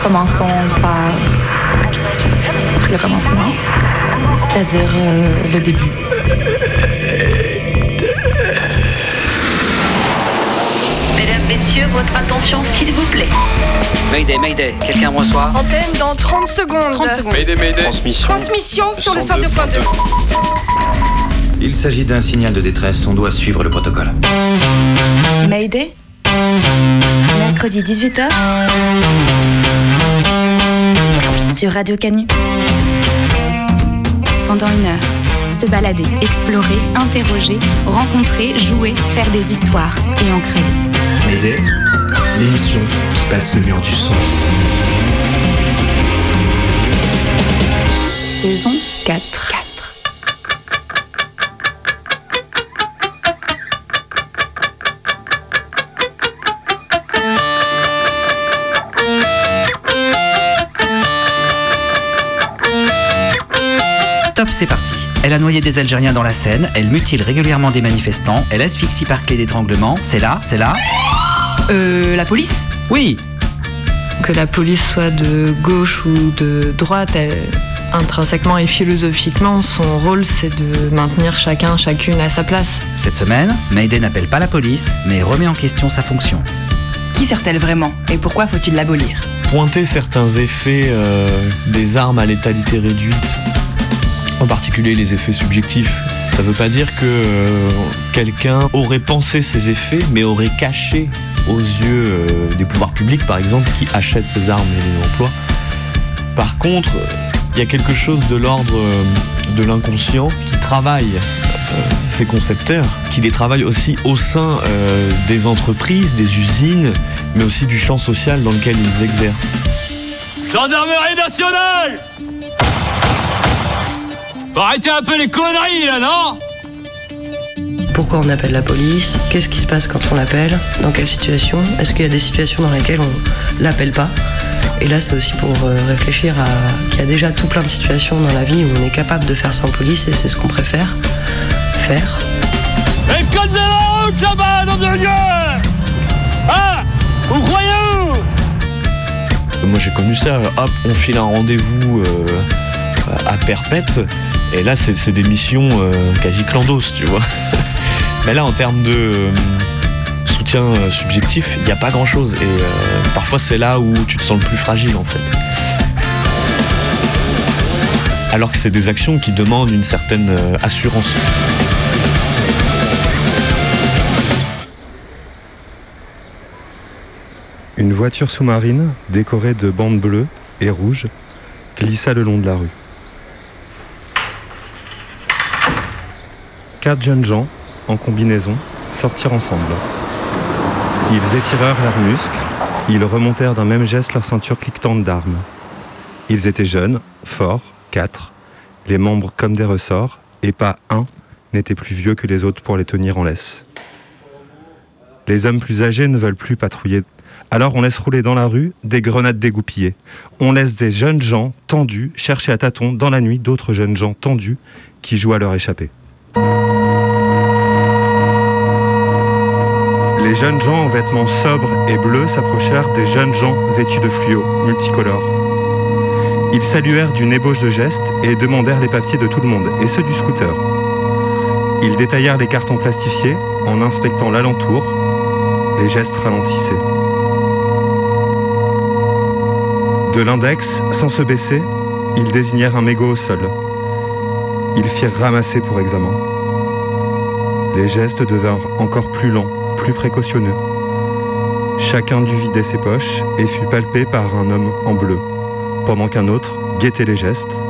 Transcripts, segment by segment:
Commençons par le commencement, c'est-à-dire euh, le début. Mesdames, Messieurs, votre attention s'il vous plaît. Mayday, Mayday, quelqu'un me reçoit? Antenne dans 30 secondes. 30 secondes. Mayday, Mayday. Transmission. Transmission sur le 102.2. Il s'agit d'un signal de détresse, on doit suivre le protocole. Mayday? Mercredi 18h sur Radio Canu. pendant une heure. Se balader, explorer, interroger, rencontrer, jouer, faire des histoires et en créer. Mayday, l'émission qui passe le mur du son. Saison 4. Top, c'est parti. Elle a noyé des Algériens dans la Seine, elle mutile régulièrement des manifestants, elle asphyxie par clé d'étranglement. C'est là, c'est là. Euh, la police? Oui, que la police soit de gauche ou de droite, elle- intrinsèquement et philosophiquement, son rôle c'est de maintenir chacun, chacune à sa place. cette semaine, Mayday n'appelle pas la police, mais remet en question sa fonction. Qui sert-elle vraiment? Et pourquoi faut-il l'abolir? Pointer certains effets euh, des armes à létalité réduite, en particulier les effets subjectifs. Ça veut pas dire que euh, quelqu'un aurait pensé ces effets, mais aurait caché aux yeux euh, des pouvoirs publics, par exemple, qui achètent ces armes et les emploient. Par contre, il y a quelque chose de l'ordre euh, de l'inconscient qui travaille ces concepteurs, qui les travaillent aussi au sein euh, des entreprises, des usines, mais aussi du champ social dans lequel ils exercent. Gendarmerie nationale Arrêtez un peu les conneries là, non Pourquoi on appelle la police? Qu'est-ce qui se passe quand on l'appelle? Dans quelle situation? Est-ce qu'il y a des situations dans lesquelles on l'appelle pas? Et là, c'est aussi pour euh, réfléchir à qu'il y a déjà tout plein de situations dans la vie où on est capable de faire sans police et c'est ce qu'on préfère faire. Et le code de la route là-bas, nom de Dieu! Ah Vous croyez où? Moi j'ai connu ça, hop, on file un rendez-vous euh, à perpète, et là c'est des missions euh, quasi clandos, tu vois. Mais là en termes de euh, soutien euh, subjectif, il n'y a pas grand-chose, et parfois c'est là où tu te sens le plus fragile en fait. Alors que c'est des actions qui demandent une certaine assurance. Une voiture sous-marine, décorée de bandes bleues et rouges, glissa le long de la rue. Quatre jeunes gens, en combinaison, sortirent ensemble. Ils étirèrent leurs muscles, ils remontèrent d'un même geste leur ceinture cliquetante d'armes. Ils étaient jeunes, forts, quatre, les membres comme des ressorts, et pas un n'était plus vieux que les autres pour les tenir en laisse. Les hommes plus âgés ne veulent plus patrouiller alors on laisse rouler dans la rue des grenades dégoupillées. On laisse des jeunes gens tendus chercher à tâtons dans la nuit d'autres jeunes gens tendus qui jouent à leur échapper. Les jeunes gens en vêtements sobres et bleus s'approchèrent des jeunes gens vêtus de fluo, multicolores. Ils saluèrent d'une ébauche de gestes et demandèrent les papiers de tout le monde, et ceux du scooter. Ils détaillèrent les cartons plastifiés en inspectant l'alentour. Les gestes ralentissaient. De l'index, sans se baisser, ils désignèrent un mégot au sol. Ils firent ramasser pour examen. Les gestes devinrent encore plus lents, plus précautionneux. Chacun dut vider ses poches et fut palpé par un homme en bleu, pendant qu'un autre guettait les gestes,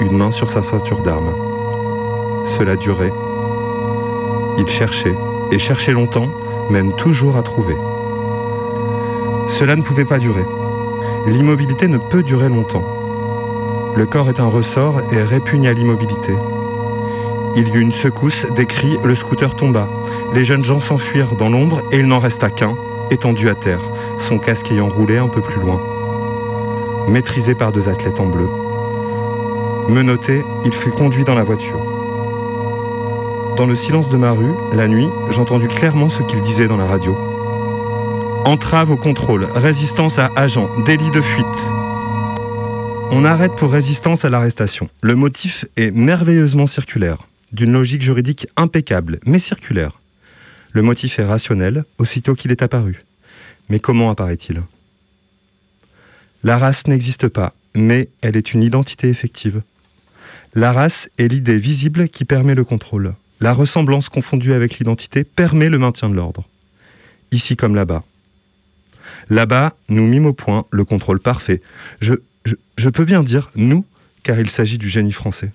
une main sur sa ceinture d'armes. Cela durait. Il cherchait, et cherchait longtemps, mène toujours à trouver. Cela ne pouvait pas durer. L'immobilité ne peut durer longtemps. Le corps est un ressort et répugne à l'immobilité. Il y eut une secousse, des cris, le scooter tomba. Les jeunes gens s'enfuirent dans l'ombre et il n'en resta qu'un, étendu à terre, son casque ayant roulé un peu plus loin. Maîtrisé par deux athlètes en bleu. Menotté, il fut conduit dans la voiture. Dans le silence de ma rue, la nuit, j'entendis clairement ce qu'il disait dans la radio. Entrave au contrôle, résistance à agent, délit de fuite. On arrête pour résistance à l'arrestation. Le motif est merveilleusement circulaire, d'une logique juridique impeccable, mais circulaire. Le motif est rationnel aussitôt qu'il est apparu. Mais comment apparaît-il? La race n'existe pas, mais elle est une identité effective. La race est l'idée visible qui permet le contrôle. La ressemblance confondue avec l'identité permet le maintien de l'ordre. Ici comme là-bas. Là-bas, nous mîmes au point le contrôle parfait. Je, je, peux bien dire nous, car il s'agit du génie français.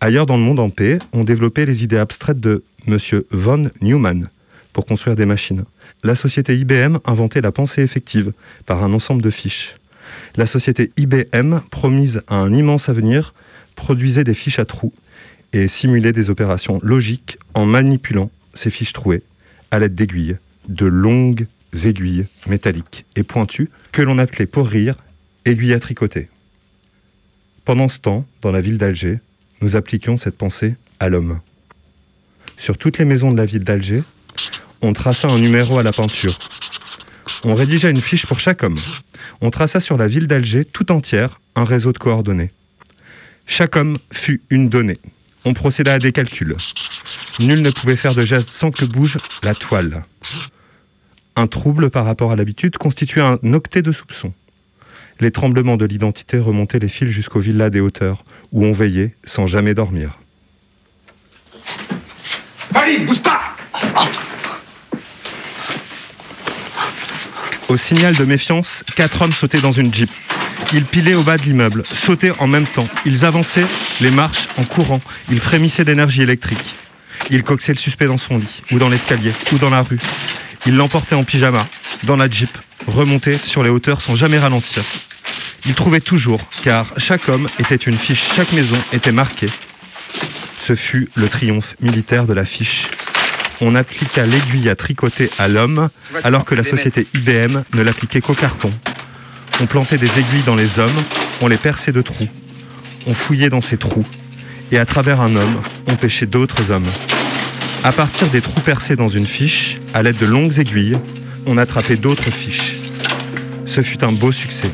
Ailleurs dans le monde en paix, on développait les idées abstraites de M. von Neumann pour construire des machines. La société IBM inventait la pensée effective par un ensemble de fiches. La société IBM, promise à un immense avenir, produisait des fiches à trous et simulait des opérations logiques en manipulant ces fiches trouées à l'aide d'aiguilles, de longues aiguilles métalliques et pointues que l'on appelait pour rire aiguilles à tricoter. Pendant ce temps, dans la ville d'Alger, nous appliquions cette pensée à l'homme. Sur toutes les maisons de la ville d'Alger, on traça un numéro à la peinture. On rédigea une fiche pour chaque homme. On traça sur la ville d'Alger tout entière un réseau de coordonnées. Chaque homme fut une donnée. On procéda à des calculs. Nul ne pouvait faire de geste sans que bouge la toile. Un trouble par rapport à l'habitude constituait un octet de soupçons. Les tremblements de l'identité remontaient les fils jusqu'aux villas des hauteurs, où on veillait sans jamais dormir. Police, bouge pas Au signal de méfiance, quatre hommes sautaient dans une jeep. Ils pilaient au bas de l'immeuble, sautaient en même temps. Ils avançaient les marches en courant. Ils frémissaient d'énergie électrique. Ils coxaient le suspect dans son lit, ou dans l'escalier, ou dans la rue. Ils l'emportaient en pyjama, dans la jeep, remontaient sur les hauteurs sans jamais ralentir. Ils trouvaient toujours, car chaque homme était une fiche, chaque maison était marquée. Ce fut le triomphe militaire de la fiche. On appliqua l'aiguille à tricoter à l'homme, alors que la société IBM ne l'appliquait qu'au carton. On plantait des aiguilles dans les hommes, on les perçait de trous. On fouillait dans ces trous, et à travers un homme, on pêchait d'autres hommes. À partir des trous percés dans une fiche, à l'aide de longues aiguilles, on attrapait d'autres fiches. Ce fut un beau succès.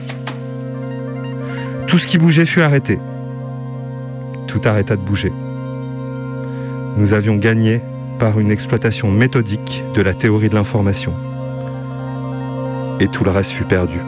Tout ce qui bougeait fut arrêté. Tout arrêta de bouger. Nous avions gagné par une exploitation méthodique de la théorie de l'information. Et tout le reste fut perdu.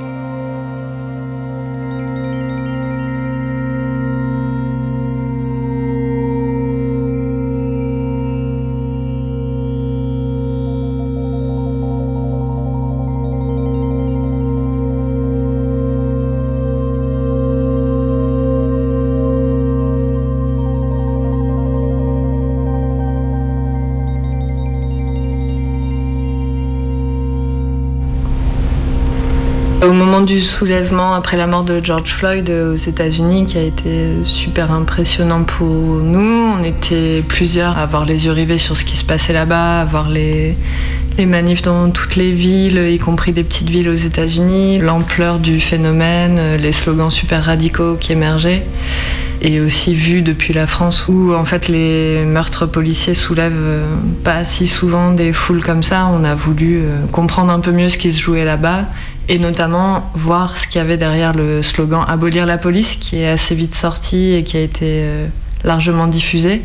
Du soulèvement après la mort de George Floyd aux États-Unis, qui a été super impressionnant pour nous, on était plusieurs à avoir les yeux rivés sur ce qui se passait là-bas, à voir les, les manifs dans toutes les villes, y compris des petites villes aux États-Unis, l'ampleur du phénomène, les slogans super radicaux qui émergeaient. Et aussi vu depuis la France où en fait les meurtres policiers soulèvent pas si souvent des foules comme ça. On a voulu comprendre un peu mieux ce qui se jouait là-bas et notamment voir ce qu'il y avait derrière le slogan Abolir la police qui est assez vite sorti et qui a été largement diffusé.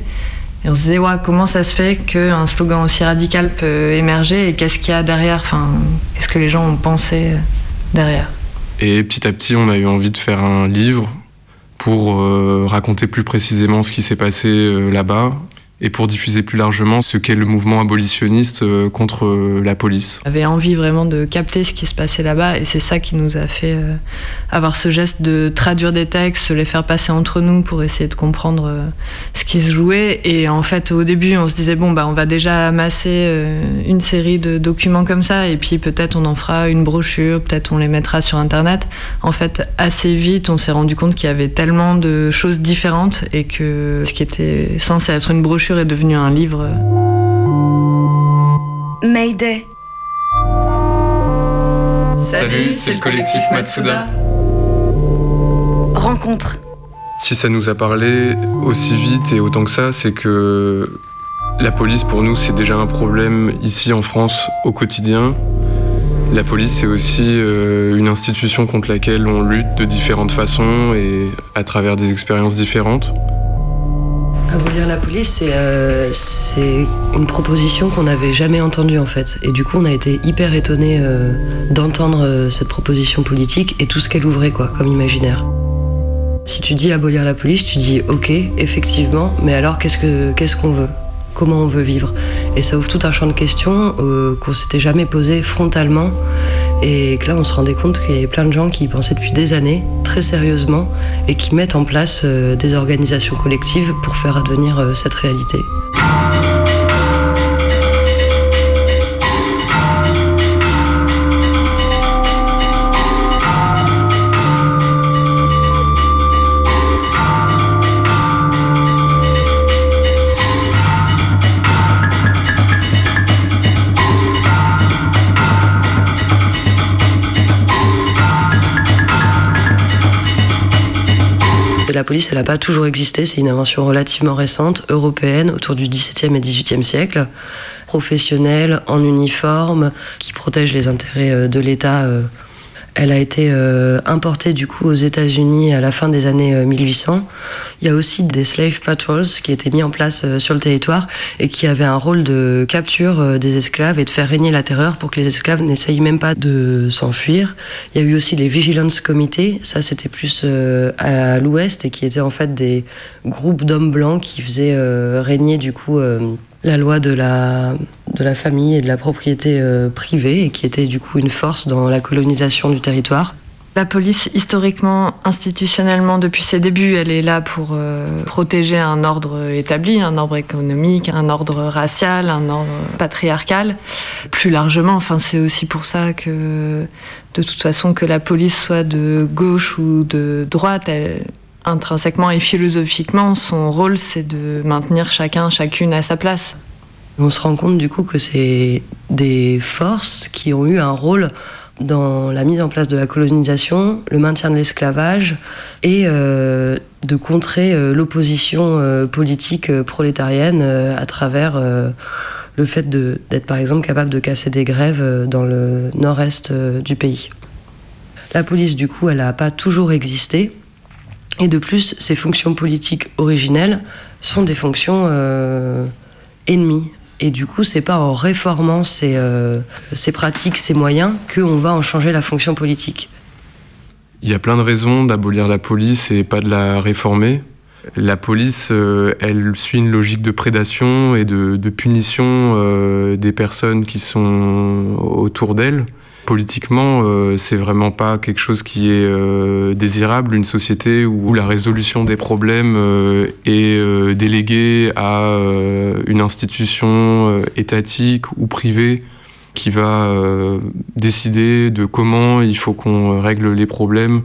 Et on se disait, ouais, comment ça se fait qu'un slogan aussi radical peut émerger et qu'est-ce qu'il y a derrière? Enfin, Qu'est-ce que les gens ont pensé derrière? Et petit à petit, on a eu envie de faire un livre pour euh, raconter plus précisément ce qui s'est passé euh, là-bas et pour diffuser plus largement ce qu'est le mouvement abolitionniste euh, contre euh, la police. On avait envie vraiment de capter ce qui se passait là-bas et c'est ça qui nous a fait euh, avoir ce geste de traduire des textes, les faire passer entre nous pour essayer de comprendre ce qui se jouait et en fait au début on se disait bon bah on va déjà amasser une série de documents comme ça et puis peut-être on en fera une brochure, peut-être on les mettra sur internet. En fait assez vite on s'est rendu compte qu'il y avait tellement de choses différentes et que ce qui était censé être une brochure est devenu un livre. Mayday. Salut, c'est le collectif Matsuda. Rencontre. Si ça nous a parlé aussi vite et autant que ça, c'est que la police pour nous c'est déjà un problème ici en France au quotidien. La police, c'est aussi euh, une institution contre laquelle on lutte de différentes façons et à travers des expériences différentes. Abolir la police, euh, c'est une proposition qu'on n'avait jamais entendue en fait. Et du coup, on a été hyper étonnés euh, d'entendre euh, cette proposition politique et tout ce qu'elle ouvrait quoi, comme imaginaire. Si tu dis abolir la police, tu dis ok, effectivement, mais alors qu'est-ce que qu'est-ce qu'on veut? Comment on veut vivre Et ça ouvre tout un champ de questions euh, qu'on s'était jamais posé frontalement. Et là, on se rendait compte qu'il y avait plein de gens qui y pensaient depuis des années, très sérieusement, et qui mettent en place euh, des organisations collectives pour faire advenir euh, cette réalité. Police, elle n'a pas toujours existé, c'est une invention relativement récente, européenne, autour du XVIIe et XVIIIe siècle, professionnelle, en uniforme, qui protège les intérêts euh, de l'État. Euh. Elle a été euh, importée du coup aux États-Unis à la fin des années euh, 1800. Il y a aussi des slave patrols qui étaient mis en place euh, sur le territoire et qui avaient un rôle de capture euh, des esclaves et de faire régner la terreur pour que les esclaves n'essayent même pas de s'enfuir. Il y a eu aussi les vigilance committees, ça c'était plus euh, à l'ouest et qui étaient en fait des groupes d'hommes blancs qui faisaient euh, régner du coup euh, la loi de la, de la famille et de la propriété euh, privée et qui était du coup une force dans la colonisation du territoire. La police, historiquement, institutionnellement, depuis ses débuts, elle est là pour euh, protéger un ordre établi, un ordre économique, un ordre racial, un ordre patriarcal. Plus largement, enfin, c'est aussi pour ça que, de toute façon, que la police soit de gauche ou de droite, elle- intrinsèquement et philosophiquement, son rôle, c'est de maintenir chacun, chacune à sa place. On se rend compte du coup que c'est des forces qui ont eu un rôle dans la mise en place de la colonisation, le maintien de l'esclavage et euh, de contrer euh, l'opposition euh, politique prolétarienne à travers le fait d'être par exemple capable de casser des grèves dans le nord-est du pays. La police du coup elle n'a pas toujours existé et de plus ses fonctions politiques originelles sont des fonctions euh, ennemies. Et du coup, c'est pas en réformant ces, euh, ces pratiques, ces moyens, qu'on va en changer la fonction politique. Il y a plein de raisons d'abolir la police et pas de la réformer. La police, euh, elle suit une logique de prédation et de, punition des personnes qui sont autour d'elle. Politiquement, euh, c'est vraiment pas quelque chose qui est euh, désirable. Une société où la résolution des problèmes euh, est déléguée à une institution étatique ou privée qui va décider de comment il faut qu'on règle les problèmes.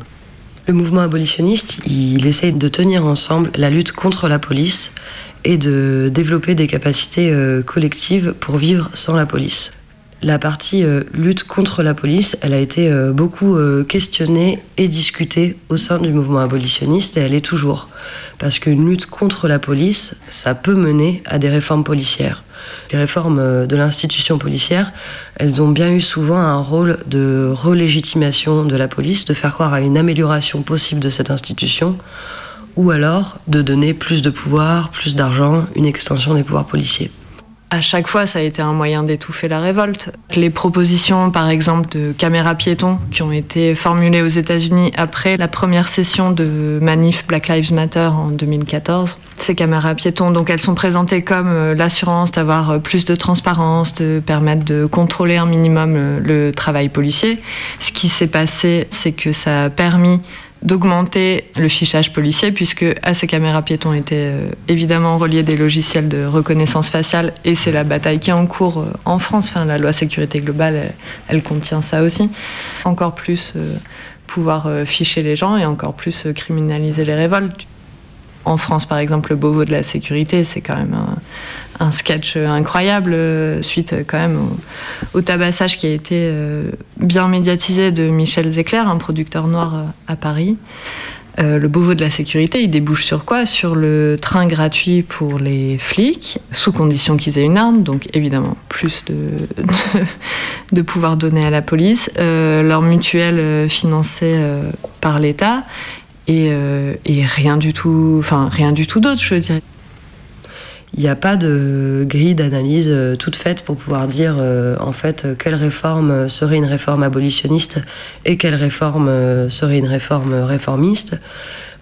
Le mouvement abolitionniste, il essaye de tenir ensemble la lutte contre la police et de développer des capacités collectives pour vivre sans la police. La partie euh, lutte contre la police, elle a été euh, beaucoup euh, questionnée et discutée au sein du mouvement abolitionniste et elle est toujours. Parce qu'une lutte contre la police, ça peut mener à des réformes policières. Les réformes de l'institution policière, elles ont bien eu souvent un rôle de relégitimation de la police, de faire croire à une amélioration possible de cette institution, ou alors de donner plus de pouvoir, plus d'argent, une extension des pouvoirs policiers. À chaque fois, ça a été un moyen d'étouffer la révolte. Les propositions, par exemple, de caméras piétons qui ont été formulées aux États-Unis après la première session de manif Black Lives Matter en 2014. Ces caméras piétons, donc elles sont présentées comme euh, l'assurance d'avoir euh, plus de transparence, de permettre de contrôler un minimum le, le travail policier. Ce qui s'est passé, c'est que ça a permis d'augmenter le fichage policier puisque à ces caméras piétons étaient euh, évidemment reliés des logiciels de reconnaissance faciale et c'est la bataille qui est en cours euh, en France. La loi sécurité globale, elle, contient ça aussi. Encore plus euh, pouvoir ficher les gens et encore plus criminaliser les révoltes. En France, par exemple, le Beauvau de la sécurité, c'est quand même un, un sketch incroyable, euh, suite euh, quand même au, tabassage qui a été euh, bien médiatisé de Michel Zecler, un producteur noir euh, à Paris. Euh, le Beauvau de la sécurité, il débouche sur quoi? Sur le train gratuit pour les flics, sous condition qu'ils aient une arme, donc évidemment plus de, de, de pouvoir donner à la police, euh, leur mutuelle euh, financée euh, par l'État, et, euh, et rien du tout, enfin rien du tout d'autre, je dirais. Il n'y a pas de grille d'analyse euh, toute faite pour pouvoir dire euh, en fait euh, quelle réforme serait une réforme abolitionniste et quelle réforme serait une réforme réformiste.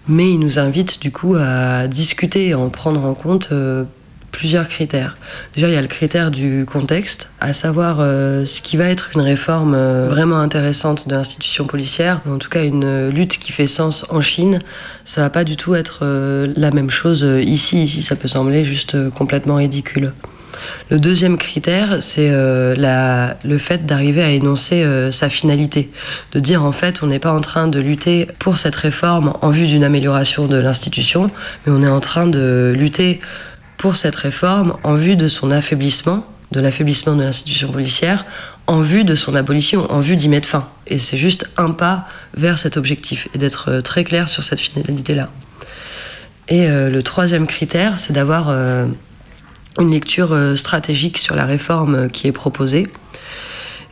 Mais il nous invite du coup à discuter et en prendre en compte plusieurs critères. Déjà, il y a le critère du contexte, à savoir euh, ce qui va être une réforme euh, vraiment intéressante de l'institution policière, en tout cas une lutte qui fait sens en Chine. Ça va pas du tout être euh, la même chose ici. Ici, ça peut sembler juste complètement ridicule. Le deuxième critère, c'est le fait d'arriver à énoncer sa finalité. De dire en fait, on n'est pas en train de lutter pour cette réforme en vue d'une amélioration de l'institution, mais on est en train de lutter pour cette réforme en vue de son affaiblissement, de l'affaiblissement de l'institution policière, en vue de son abolition, en vue d'y mettre fin. Et c'est juste un pas vers cet objectif et d'être euh, très clair sur cette finalité-là. Et euh, le troisième critère, c'est d'avoir euh, une lecture stratégique sur la réforme qui est proposée.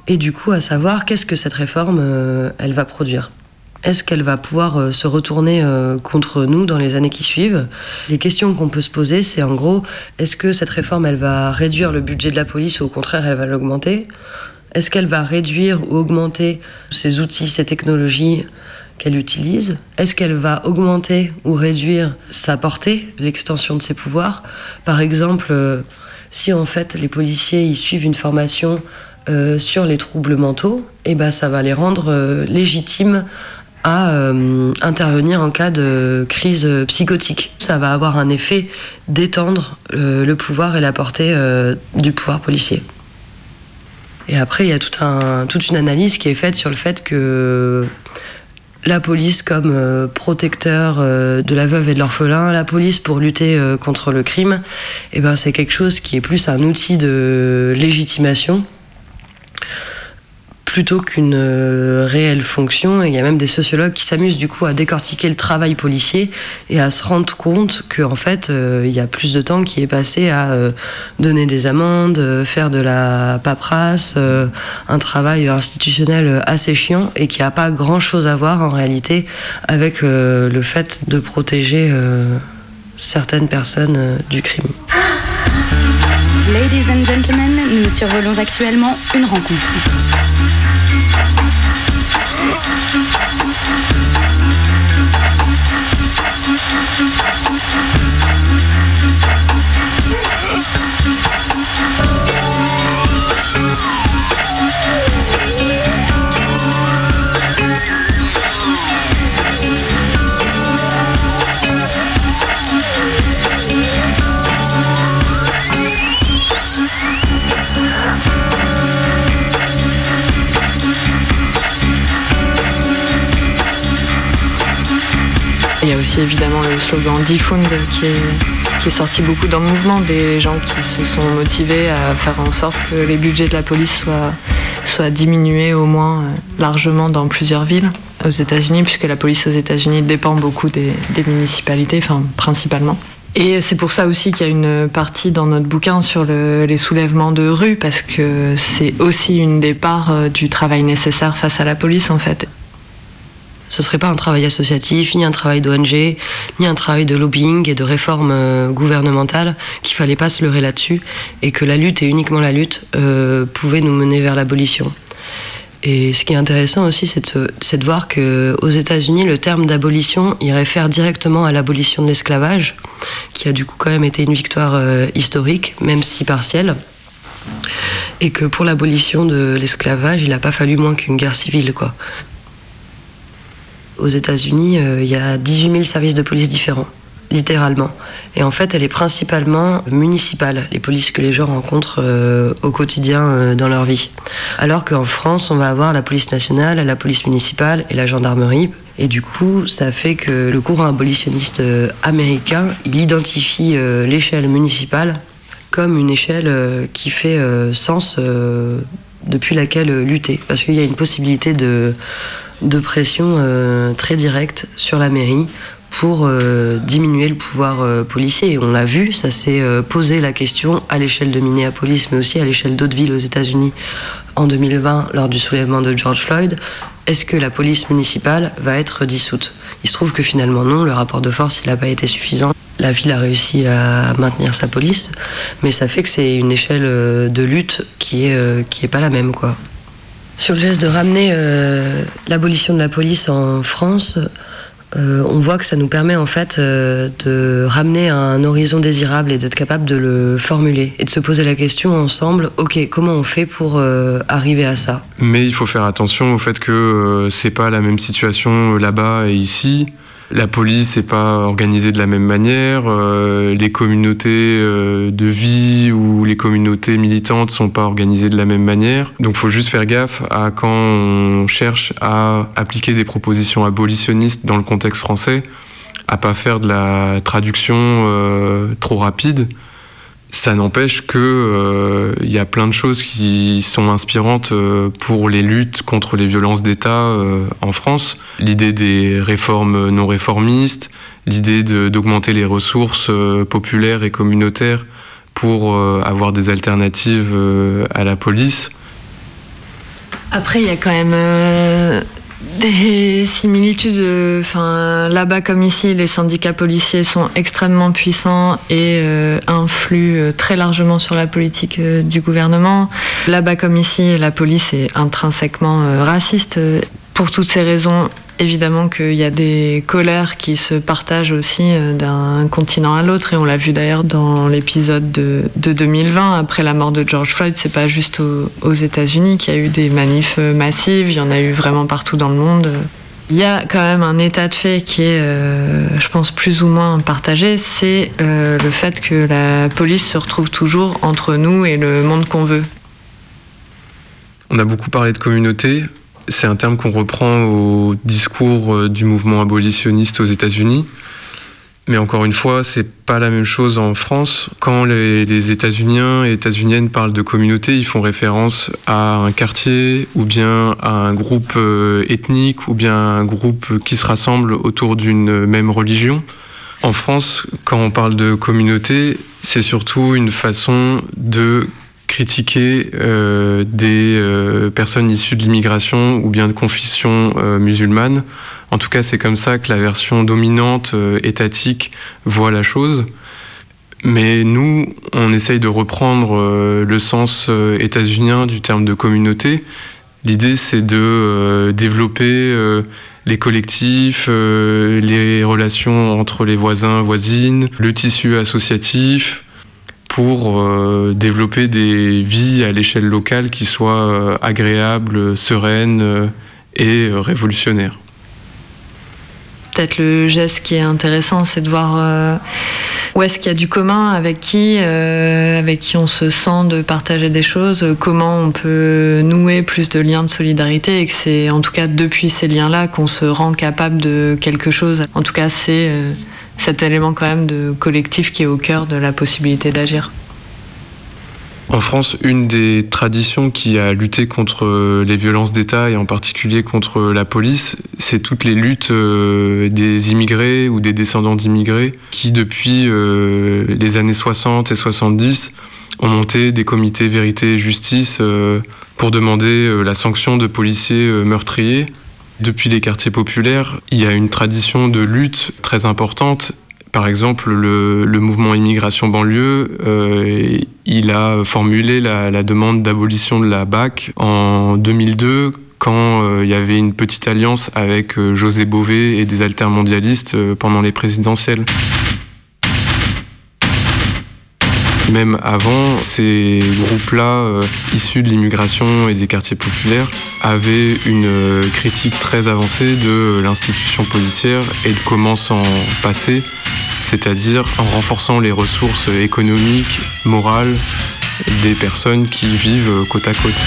Et du coup, à savoir qu'est-ce que cette réforme, elle va produire? Est-ce qu'elle va pouvoir euh, se retourner euh, contre nous dans les années qui suivent? Les questions qu'on peut se poser, c'est en gros, est-ce que cette réforme, elle va réduire le budget de la police ou au contraire, elle va l'augmenter? Est-ce qu'elle va réduire ou augmenter ses outils, ses technologies qu'elle utilise? Est-ce qu'elle va augmenter ou réduire sa portée, l'extension de ses pouvoirs? Par exemple, euh, si en fait les policiers ils suivent une formation sur les troubles mentaux, et ben ça va les rendre légitimes à euh, intervenir en cas de crise psychotique. Ça va avoir un effet d'étendre euh, le pouvoir et la portée euh, du pouvoir policier. Et après, il y a toute une analyse qui est faite sur le fait que la police comme protecteur de la veuve et de l'orphelin, la police pour lutter contre le crime, eh ben, c'est quelque chose qui est plus un outil de légitimation plutôt qu'une euh, réelle fonction. Et il y a même des sociologues qui s'amusent du coup à décortiquer le travail policier et à se rendre compte qu'en fait, euh, il y a plus de temps qui est passé à euh, donner des amendes, faire de la paperasse, un travail institutionnel assez chiant et qui n'a pas grand-chose à voir en réalité avec le fait de protéger certaines personnes du crime. Ladies and gentlemen, nous survolons actuellement une rencontre. Aussi évidemment le slogan qui est, qui est sorti beaucoup dans le mouvement, des gens qui se sont motivés à faire en sorte que les budgets de la police soient, diminués au moins euh, largement dans plusieurs villes aux États-Unis, puisque la police aux États-Unis dépend beaucoup des, municipalités, enfin principalement. Et c'est pour ça aussi qu'il y a une partie dans notre bouquin sur le- les soulèvements de rue, parce que c'est aussi une des parts euh, du travail nécessaire face à la police en fait. Ce serait pas un travail associatif, ni un travail d'ONG, ni un travail de lobbying et de réforme euh, gouvernementale, qu'il fallait pas se leurrer là-dessus, et que la lutte, et uniquement la lutte, euh, pouvait nous mener vers l'abolition. Et ce qui est intéressant aussi, c'est de, voir qu'aux États-Unis, le terme d'abolition, il réfère directement à l'abolition de l'esclavage, qui a du coup quand même été une victoire euh, historique, même si partielle. Et que pour l'abolition de l'esclavage, il n'a pas fallu moins qu'une guerre civile, quoi. Aux États-Unis, euh, il y a 18 000 services de police différents, littéralement. Et en fait, elle est principalement municipale, les polices que les gens rencontrent euh, au quotidien euh, dans leur vie. Alors qu'en France, on va avoir la police nationale, la police municipale et la gendarmerie. Et du coup, ça fait que le courant abolitionniste américain, il identifie l'échelle municipale comme une échelle qui fait sens depuis laquelle lutter. Parce qu'il y a une possibilité de de pression euh, très directe sur la mairie pour euh, diminuer le pouvoir euh, policier. On l'a vu, ça s'est posé la question à l'échelle de Minneapolis, mais aussi à l'échelle d'autres villes aux États-Unis en 2020 lors du soulèvement de George Floyd. Est-ce que la police municipale va être dissoute? Il se trouve que finalement non, le rapport de force n'a pas été suffisant. La ville a réussi à maintenir sa police, mais ça fait que c'est une échelle de lutte qui est, qui pas la même quoi. Sur le geste de ramener euh, l'abolition de la police en France, euh, on voit que ça nous permet en fait euh, de ramener un horizon désirable et d'être capable de le formuler et de se poser la question ensemble, ok, comment on fait pour arriver à ça? Mais il faut faire attention au fait que c'est pas la même situation là-bas et ici. La police n'est pas organisée de la même manière. euh, les communautés euh, de vie ou les communautés militantes sont pas organisées de la même manière. Donc, faut juste faire gaffe à quand on cherche à appliquer des propositions abolitionnistes dans le contexte français, à pas faire de la traduction euh, trop rapide. Ça n'empêche que euh, il y a plein de choses qui sont inspirantes euh, pour les luttes contre les violences d'État euh, en France. L'idée des réformes non réformistes, l'idée d'augmenter les ressources euh, populaires et communautaires pour euh, avoir des alternatives euh, à la police. Après, il y a quand même euh, des similitudes. là-bas comme ici, les syndicats policiers sont extrêmement puissants et euh, influent euh, très largement sur la politique euh, du gouvernement. Là-bas comme ici, la police est intrinsèquement raciste. Pour toutes ces raisons, évidemment qu'il y a des colères qui se partagent aussi euh, d'un continent à l'autre et on l'a vu d'ailleurs dans l'épisode de, de 2020 après la mort de George Floyd c'est pas juste aux, États-Unis qu'il y a eu des manifs euh, massives il y en a eu vraiment partout dans le monde il y a quand même un état de fait qui est, euh, je pense, plus ou moins partagé, c'est le fait que la police se retrouve toujours entre nous et le monde qu'on veut. On a beaucoup parlé de communauté. C'est un terme qu'on reprend au discours euh, du mouvement abolitionniste aux États-Unis. Mais encore une fois, c'est pas la même chose en France. Quand les, États-Uniens et États-Uniennes parlent de communauté, ils font référence à un quartier ou bien à un groupe euh, ethnique ou bien un groupe qui se rassemble autour d'une même religion. En France, quand on parle de communauté, c'est surtout une façon de critiquer euh, des euh, personnes issues de l'immigration ou bien de confession euh, musulmane. En tout cas, c'est comme ça que la version dominante euh, étatique voit la chose. Mais nous, on essaye de reprendre le sens états-unien du terme de communauté. L'idée, c'est de développer les collectifs, les relations entre les voisins, voisines, le tissu associatif, pour euh, développer des vies à l'échelle locale qui soient euh, agréables, sereines euh, et révolutionnaires. Peut-être le geste qui est intéressant, c'est de voir où est-ce qu'il y a du commun, avec qui, avec qui on se sent de partager des choses, comment on peut nouer plus de liens de solidarité et que c'est en tout cas depuis ces liens-là qu'on se rend capable de quelque chose. En tout cas, c'est cet élément quand même de collectif qui est au cœur de la possibilité d'agir. En France, une des traditions qui a lutté contre euh, les violences d'État et en particulier contre la police, c'est toutes les luttes euh, des immigrés ou des descendants d'immigrés qui, depuis euh, les années 60 et 70, ont monté des comités vérité et justice euh, pour demander euh, la sanction de policiers euh, meurtriers. Depuis les quartiers populaires, il y a une tradition de lutte très importante par exemple, le, mouvement immigration banlieue, euh, il a formulé la, demande d'abolition de la BAC en 2002 quand euh, il y avait une petite alliance avec euh, José Bové et des altermondialistes pendant les présidentielles. Même avant, ces groupes-là, euh, issus de l'immigration et des quartiers populaires, avaient une euh, critique très avancée de l'institution policière et de comment s'en passer, c'est-à-dire en renforçant les ressources économiques, morales des personnes qui vivent euh, côte à côte.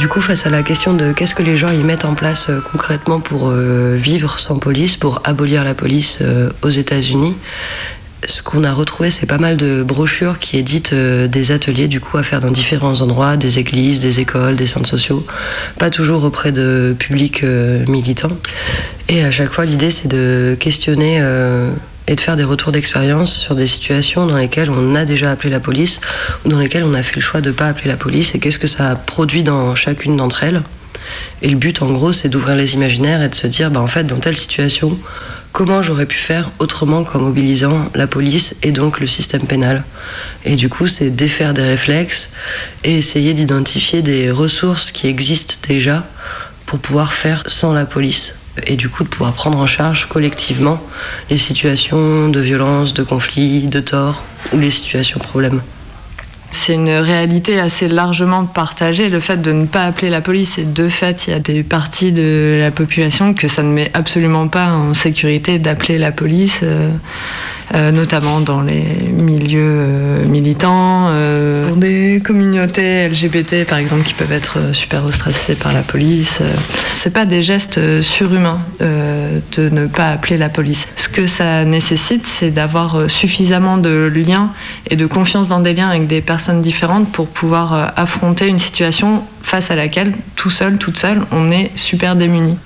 Du coup, face à la question de qu'est-ce que les gens y mettent en place euh, concrètement pour euh, vivre sans police, pour abolir la police euh, aux États-Unis, ce qu'on a retrouvé, c'est pas mal de brochures qui éditent des ateliers du coup à faire dans différents endroits, des églises, des écoles, des centres sociaux, pas toujours auprès de publics militants. Et à chaque fois, l'idée c'est de questionner et de faire des retours d'expérience sur des situations dans lesquelles on a déjà appelé la police ou dans lesquelles on a fait le choix de ne pas appeler la police et qu'est-ce que ça a produit dans chacune d'entre elles. Et le but, en gros, c'est d'ouvrir les imaginaires et de se dire, bah, en fait, dans telle situation, comment j'aurais pu faire autrement qu'en mobilisant la police et donc le système pénal. Et du coup, c'est défaire des réflexes et essayer d'identifier des ressources qui existent déjà pour pouvoir faire sans la police et du coup de pouvoir prendre en charge collectivement les situations de violence, de conflit, de tort ou les situations problèmes. C'est une réalité assez largement partagée, le fait de ne pas appeler la police. Et de fait, il y a des parties de la population que ça ne met absolument pas en sécurité d'appeler la police. Euh, euh, notamment dans les milieux euh, militants, pour des communautés LGBT par exemple qui peuvent être super ostracisées par la police. C'est pas des gestes surhumains de ne pas appeler la police. Ce que ça nécessite, c'est d'avoir suffisamment de liens et de confiance dans des liens avec des personnes différentes pour pouvoir affronter une situation face à laquelle, tout seul, toute seule, on est super démuni.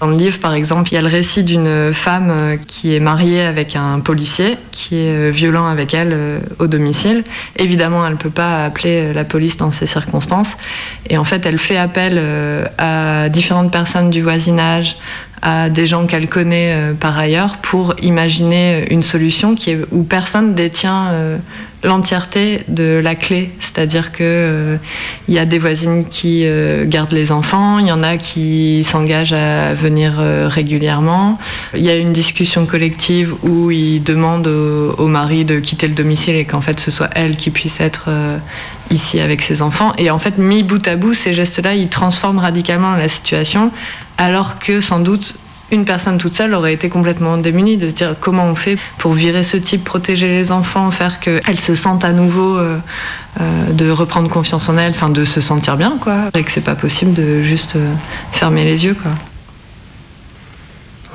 Dans le livre, par exemple, il y a le récit d'une femme euh, qui est mariée avec un policier qui est euh, violent avec elle euh, au domicile. Évidemment, elle ne peut pas appeler la police dans ces circonstances. Et en fait, elle fait appel à différentes personnes du voisinage, à des gens qu'elle connaît euh, par ailleurs pour imaginer une solution qui est, où personne détient euh, l'entièreté de la clé. C'est-à-dire qu'il euh, il y a des voisines qui gardent les enfants, il y en a qui s'engagent à venir régulièrement. Il y a une discussion collective où ils demandent au mari de quitter le domicile et qu'en fait ce soit elle qui puisse être ici avec ses enfants. Et en fait, mis bout à bout, ces gestes-là, ils transforment radicalement la situation, alors que sans doute une personne toute seule aurait été complètement démunie de se dire comment on fait pour virer ce type, protéger les enfants, faire qu'elles se sentent à nouveau euh, euh, de reprendre confiance en elles, enfin de se sentir bien quoi, et que c'est pas possible de juste euh, fermer les yeux quoi.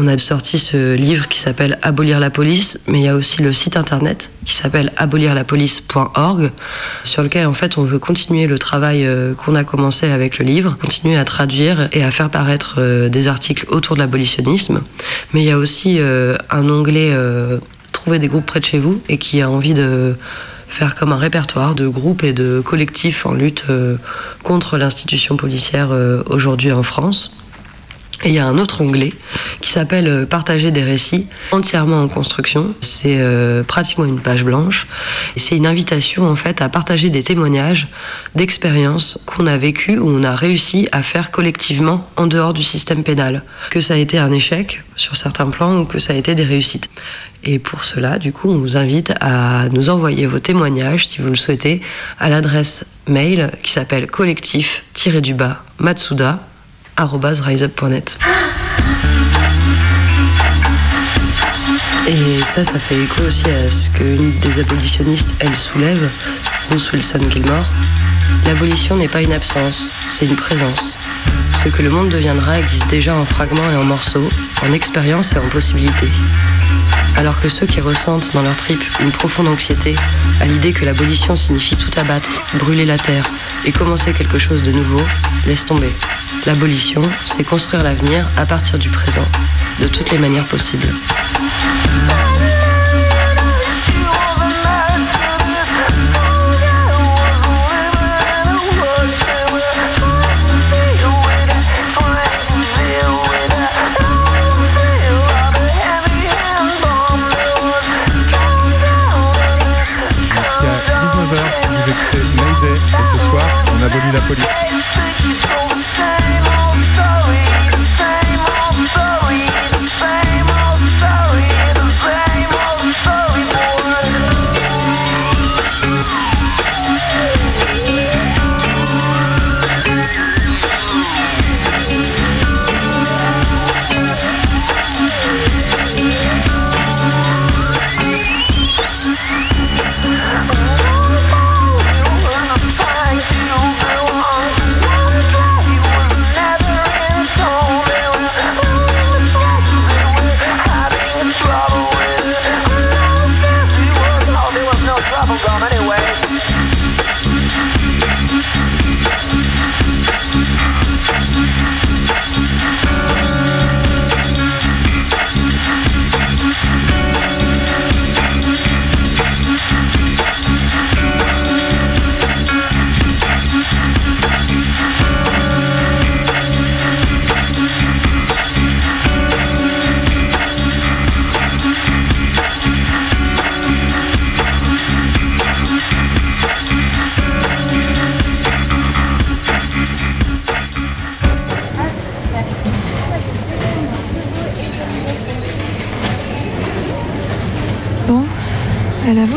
On a sorti ce livre qui s'appelle Abolir la police, mais il y a aussi le site internet qui s'appelle abolirlapolice.org, sur lequel en fait on veut continuer le travail euh, qu'on a commencé avec le livre, continuer à traduire et à faire paraître euh, des articles autour de l'abolitionnisme. Mais il y a aussi euh, un onglet Trouver des groupes près de chez vous et qui a envie de faire comme un répertoire de groupes et de collectifs en lutte contre l'institution policière aujourd'hui en France. Et il y a un autre onglet qui s'appelle euh, Partager des récits, entièrement en construction. C'est euh, pratiquement une page blanche. C'est une invitation en fait à partager des témoignages d'expériences qu'on a vécues ou on a réussi à faire collectivement en dehors du système pénal. Que ça a été un échec sur certains plans ou que ça a été des réussites. Et pour cela, du coup, on vous invite à nous envoyer vos témoignages, si vous le souhaitez, à l'adresse mail qui s'appelle collectif-du-bas Matsuda Et ça, ça fait écho aussi à ce qu'une des abolitionnistes, elle soulève, Bruce Wilson Gilmore. L'abolition n'est pas une absence, c'est une présence. Ce que le monde deviendra existe déjà en fragments et en morceaux, en expériences et en possibilités. Alors que ceux qui ressentent dans leur tripes une profonde anxiété à l'idée que l'abolition signifie tout abattre, brûler la terre et commencer quelque chose de nouveau, laissent tomber. L'abolition, c'est construire l'avenir à partir du présent, de toutes les manières possibles. Jusqu'à 19h, vous écoutez Mayday et ce soir, on abolit la police.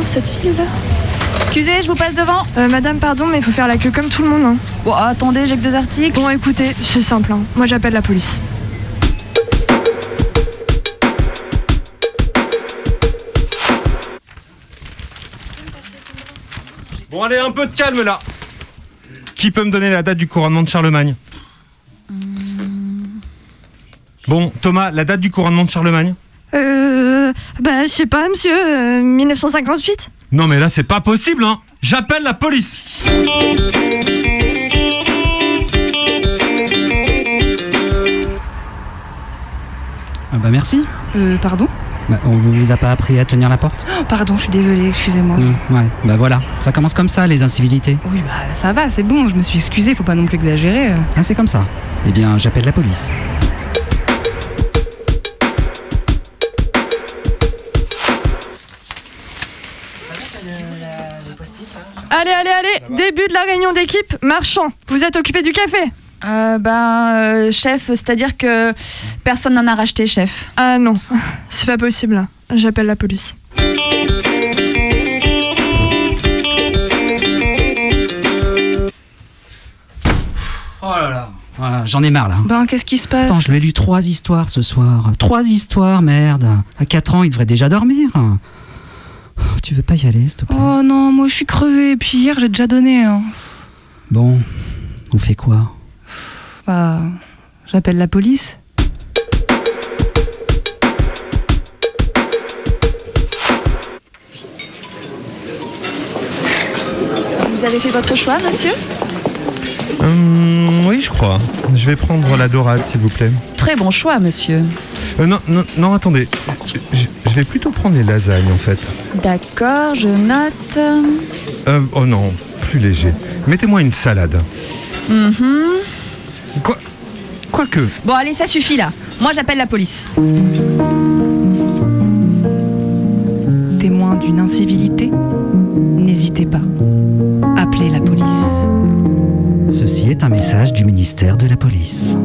Cette fille là Excusez, je vous passe devant. Euh, madame, pardon, mais il faut faire la queue comme tout le monde. Hein. Bon, attendez, j'ai que deux articles. Bon, écoutez, c'est simple. Hein. Moi, j'appelle la police. Bon, allez, un peu de calme là. Qui peut me donner la date du couronnement de Charlemagne? Bon, Thomas, la date du couronnement de Charlemagne? Bah, je sais pas, monsieur. euh, 1958 Non, mais là, c'est pas possible, hein J'appelle la police Ah bah merci. Euh, pardon Bah, on vous a pas appris à tenir la porte Oh, Pardon, je suis désolée, excusez-moi. Mmh, Ouais, bah voilà. Ça commence comme ça, les incivilités. Oui, bah ça va, c'est bon, je me suis excusée, faut pas non plus exagérer. euh. Ah, c'est comme ça. Eh bien, j'appelle la police. Allez, allez, allez Début de la réunion d'équipe, marchand. Vous êtes occupé du café Euh, ben, euh, chef, c'est-à-dire que personne n'en a racheté, chef. Ah non, c'est pas possible. J'appelle la police. Oh là là. Voilà, j'en ai marre là. Ben, qu'est-ce qui se passe Attends, je lui ai lu trois histoires ce soir. Trois histoires, merde. À 4 ans, il devrait déjà dormir. Oh, Tu veux pas y aller, s'il te plaît Oh non, moi je suis crevée, et puis hier j'ai déjà donné. hein. Bon, on fait quoi Bah, j'appelle la police. Vous avez fait votre choix, monsieur Hum, Oui, je crois. Je vais prendre la dorade, s'il vous plaît. Très bon choix, monsieur. Euh, non, non, non, attendez. Je, je vais plutôt prendre les lasagnes, en fait. D'accord, je note. Euh, oh non, plus léger. Mettez-moi une salade. Mhm. Quoi Quoique. Bon, allez, ça suffit là. Moi, j'appelle la police. Témoin d'une incivilité N'hésitez pas. Appelez la police. Ceci est un message du ministère de la Police.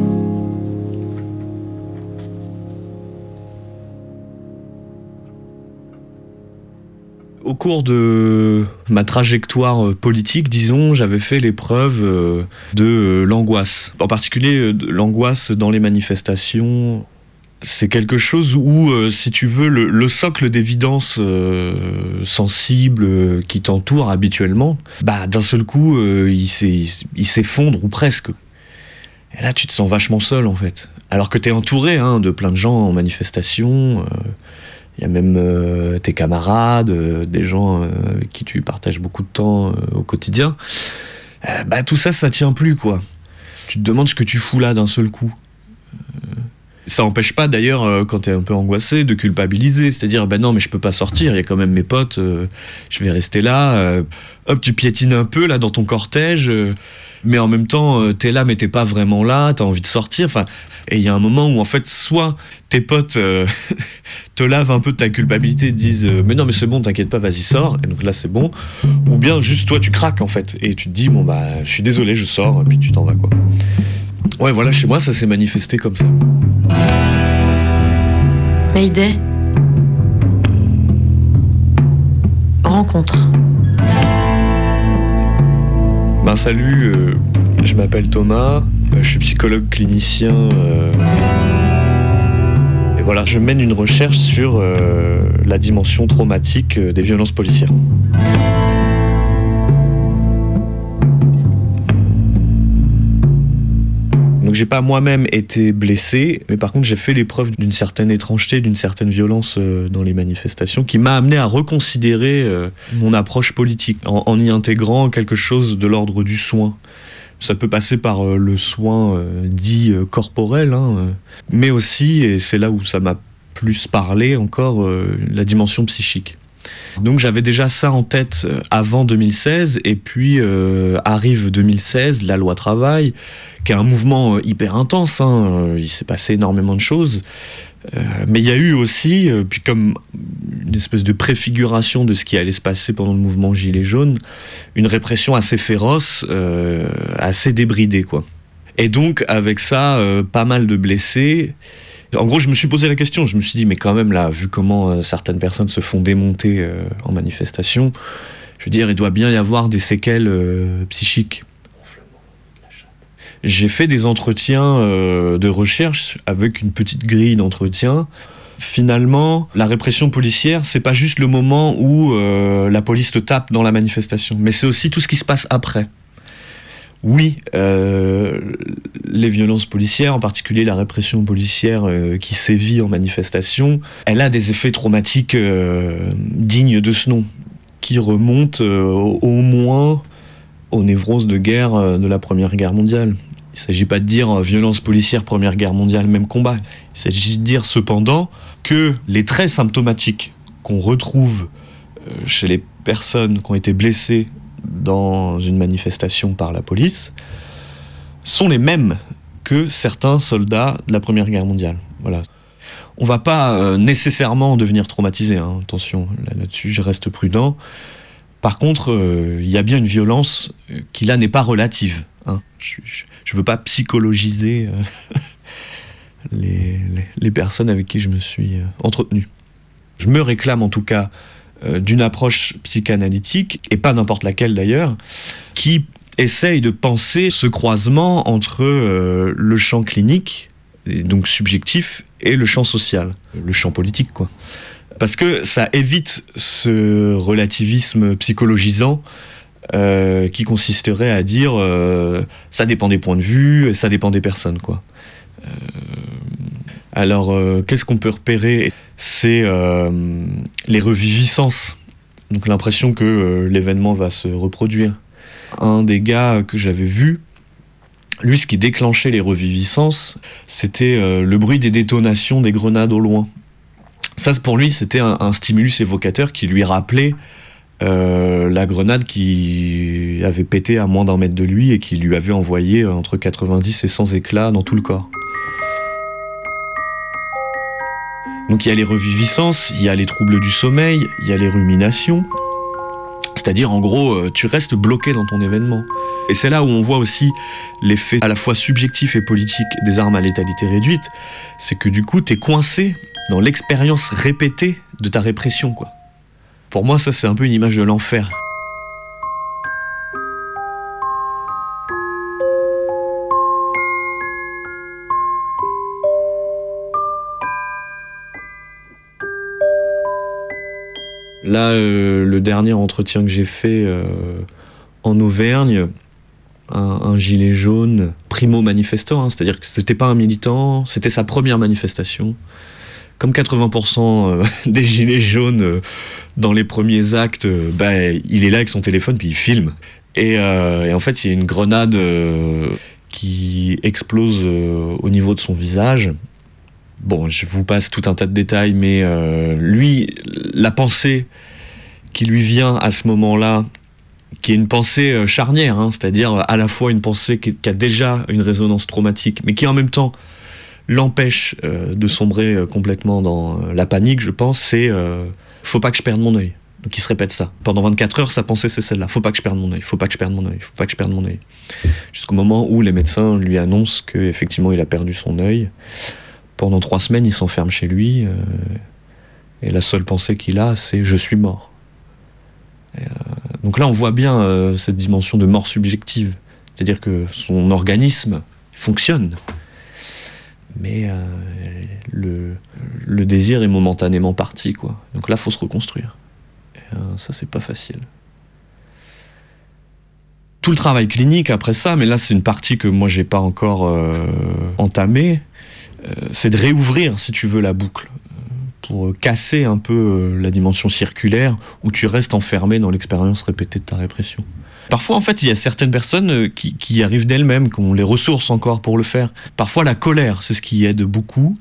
Cours de ma trajectoire euh, politique, disons, j'avais fait l'épreuve euh, de euh, l'angoisse. En particulier, l'angoisse dans les manifestations. C'est quelque chose où, si tu veux, le, le socle d'évidence sensible qui t'entoure habituellement, bah d'un seul coup, il s'effondre ou presque. Et là, tu te sens vachement seul en fait. Alors que t'es entouré hein, de plein de gens en manifestation. Il y a même euh, tes camarades, euh, des gens euh, avec qui tu partages beaucoup de temps au quotidien. Bah tout ça, ça tient plus quoi. Tu te demandes ce que tu fous là d'un seul coup. Ça empêche pas d'ailleurs, euh, quand t'es un peu angoissé, de culpabiliser. C'est-à-dire, ben non, mais je peux pas sortir, il y a quand même mes potes, euh, je vais rester là. euh, hop, tu piétines un peu là dans ton cortège. mais en même temps, t'es là, mais t'es pas vraiment là, t'as envie de sortir. Enfin, et il y a un moment où en fait, soit tes potes te lavent un peu de ta culpabilité te disent mais non mais c'est bon, t'inquiète pas, vas-y sors. Et donc là c'est bon. Ou bien juste toi tu craques en fait et tu te dis bon bah je suis désolé, je sors et puis tu t'en vas quoi. Ouais voilà, chez moi ça s'est manifesté comme ça. Mayday. Rencontre. Ben salut, euh, je m'appelle Thomas, euh, je suis psychologue clinicien. euh, et voilà, je mène une recherche sur la dimension traumatique des violences policières. Donc j'ai pas moi-même été blessé, mais par contre j'ai fait l'épreuve d'une certaine étrangeté, d'une certaine violence euh, dans les manifestations, qui m'a amené à reconsidérer euh, mon approche politique, en, y intégrant quelque chose de l'ordre du soin. Ça peut passer par euh, le soin dit corporel, hein, mais aussi, et c'est là où ça m'a plus parlé encore, la dimension psychique. Donc j'avais déjà ça en tête euh, avant 2016 et puis euh, arrive 2016, la loi travail, qui est un mouvement euh, hyper intense. hein, Il s'est passé énormément de choses. Mais il y a eu aussi, puis comme une espèce de préfiguration de ce qui allait se passer pendant le mouvement Gilets jaunes, une répression assez féroce, assez débridée quoi. Et donc avec ça, pas mal de blessés. En gros, je me suis posé la question, je me suis dit, mais quand même, là, vu comment euh, certaines personnes se font démonter euh, en manifestation, je veux dire, il doit bien y avoir des séquelles euh, psychiques. J'ai fait des entretiens de recherche avec une petite grille d'entretien. Finalement, la répression policière, c'est pas juste le moment où la police te tape dans la manifestation, mais c'est aussi tout ce qui se passe après. Oui, euh, les violences policières, en particulier la répression policière euh, qui sévit en manifestation, elle a des effets traumatiques euh, dignes de ce nom, qui remontent au moins aux névroses de guerre de la Première Guerre mondiale. Il ne s'agit pas de dire violence policière, Première Guerre mondiale, même combat. Il s'agit de dire cependant que les traits symptomatiques qu'on retrouve chez les personnes qui ont été blessées dans une manifestation par la police sont les mêmes que certains soldats de la Première Guerre mondiale. Voilà. On va pas euh, nécessairement devenir traumatisé, hein, attention, là- là-dessus je reste prudent. Par contre, euh, il y a bien une violence euh, qui là n'est pas relative. hein. Je, je veux pas psychologiser les, les- personnes avec qui je me suis entretenu. Je me réclame en tout cas d'une approche psychanalytique, et pas n'importe laquelle d'ailleurs, qui essaye de penser ce croisement entre euh, le champ clinique, donc subjectif, et le champ social, le champ politique quoi. Parce que ça évite ce relativisme psychologisant euh, qui consisterait à dire euh, ça dépend des points de vue, ça dépend des personnes quoi. Alors euh, qu'est-ce qu'on peut repérer? C'est euh, les reviviscences, donc l'impression que euh, l'événement va se reproduire. Un des gars que j'avais vu, lui, ce qui déclenchait les reviviscences, c'était le bruit des détonations des grenades au loin. Ça, pour lui, c'était un, stimulus évocateur qui lui rappelait la grenade qui avait pété à moins d'un mètre de lui et qui lui avait envoyé entre 90 et 100 éclats dans tout le corps. Donc il y a les reviviscences, il y a les troubles du sommeil, il y a les ruminations. C'est-à-dire, en gros, euh, tu restes bloqué dans ton événement. Et c'est là où on voit aussi l'effet à la fois subjectif et politique des armes à létalité réduite. C'est que du coup, t'es coincé dans l'expérience répétée de ta répression. Pour moi, ça, c'est un peu une image de l'enfer. Là, euh, le dernier entretien que j'ai fait euh, en Auvergne, un, gilet jaune primo manifestant, hein, c'est-à-dire que c'était pas un militant, c'était sa première manifestation. Comme 80% euh, des gilets jaunes dans les premiers actes, bah, il est là avec son téléphone puis il filme. Et, en fait, il y a une grenade qui explose au niveau de son visage. Bon, je vous passe tout un tas de détails, mais euh, lui, la pensée qui lui vient à ce moment-là, qui est une pensée euh, charnière, hein, c'est-à-dire à la fois une pensée qui, a déjà une résonance traumatique, mais qui en même temps l'empêche euh, de sombrer complètement dans la panique, je pense, c'est faut pas que je perde mon œil. Donc il se répète ça. Pendant 24 heures, sa pensée c'est celle-là. Faut pas que je perde mon œil. Faut pas que je perde mon œil. Faut pas que je perde mon œil. Jusqu'au moment où les médecins lui annoncent que effectivement il a perdu son œil. Pendant trois semaines, il s'enferme chez lui. euh, et la seule pensée qu'il a, c'est je suis mort. Euh, donc là, on voit bien euh, cette dimension de mort subjective. C'est-à-dire que son organisme fonctionne. Mais le, désir est momentanément parti, quoi. Donc là, faut se reconstruire. Et, ça, c'est pas facile. Tout le travail clinique après ça, mais là, c'est une partie que moi, j'ai pas encore entamée, c'est de réouvrir, si tu veux, la boucle pour casser un peu euh, la dimension circulaire où tu restes enfermé dans l'expérience répétée de ta répression. Parfois, en fait, il y a certaines personnes euh, qui, arrivent d'elles-mêmes, qui ont les ressources encore pour le faire. Parfois, la colère, c'est ce qui aide beaucoup.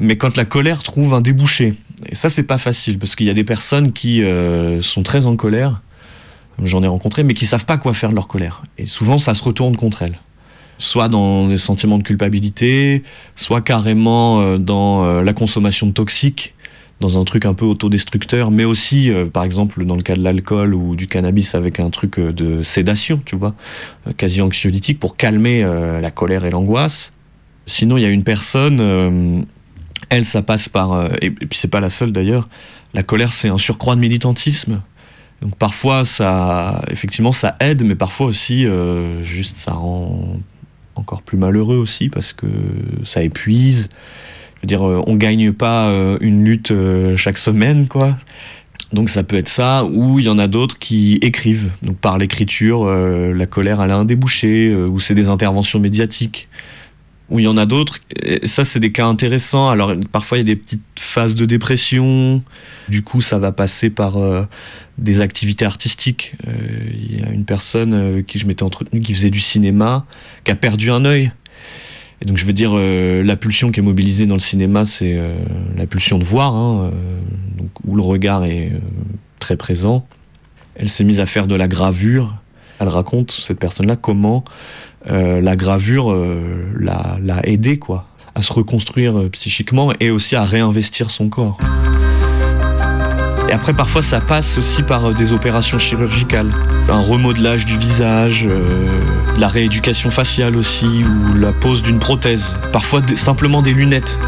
Mais quand la colère trouve un débouché, et ça, c'est pas facile, parce qu'il y a des personnes qui euh, sont très en colère, j'en ai rencontré, mais qui savent pas quoi faire de leur colère. Et souvent, ça se retourne contre elles soit dans des sentiments de culpabilité, soit carrément euh, dans euh, la consommation de toxiques, dans un truc un peu autodestructeur, mais aussi, euh, par exemple, dans le cas de l'alcool ou du cannabis avec un truc de sédation, tu vois, quasi anxiolytique pour calmer la colère et l'angoisse. Sinon, il y a une personne Elle, ça passe par, et, puis c'est pas la seule d'ailleurs, la colère c'est un surcroît de militantisme. Donc parfois ça, effectivement ça aide, mais parfois aussi juste ça rend encore plus malheureux aussi parce que ça épuise. Je veux dire, euh, on gagne pas euh, une lutte euh, chaque semaine, quoi. Donc ça peut être ça, ou il y en a d'autres qui écrivent. Donc par l'écriture, la colère elle a un débouché, ou c'est des interventions médiatiques. Ou il y en a d'autres, ça c'est des cas intéressants. Alors parfois il y a des petites phases de dépression, du coup ça va passer par euh, des activités artistiques. Euh, Il y a une personne euh, qui je m'étais entretenu qui faisait du cinéma, qui a perdu un œil. Et donc je veux dire, la pulsion qui est mobilisée dans le cinéma, c'est la pulsion de voir, hein, donc, où le regard est très présent. Elle s'est mise à faire de la gravure. Elle raconte, cette personne-là, comment euh, la gravure euh, l'a aidé quoi, à se reconstruire euh, psychiquement et aussi à réinvestir son corps. Et après, parfois, ça passe aussi par des opérations chirurgicales. Un remodelage du visage, la rééducation faciale aussi, ou la pose d'une prothèse. Parfois, simplement des lunettes.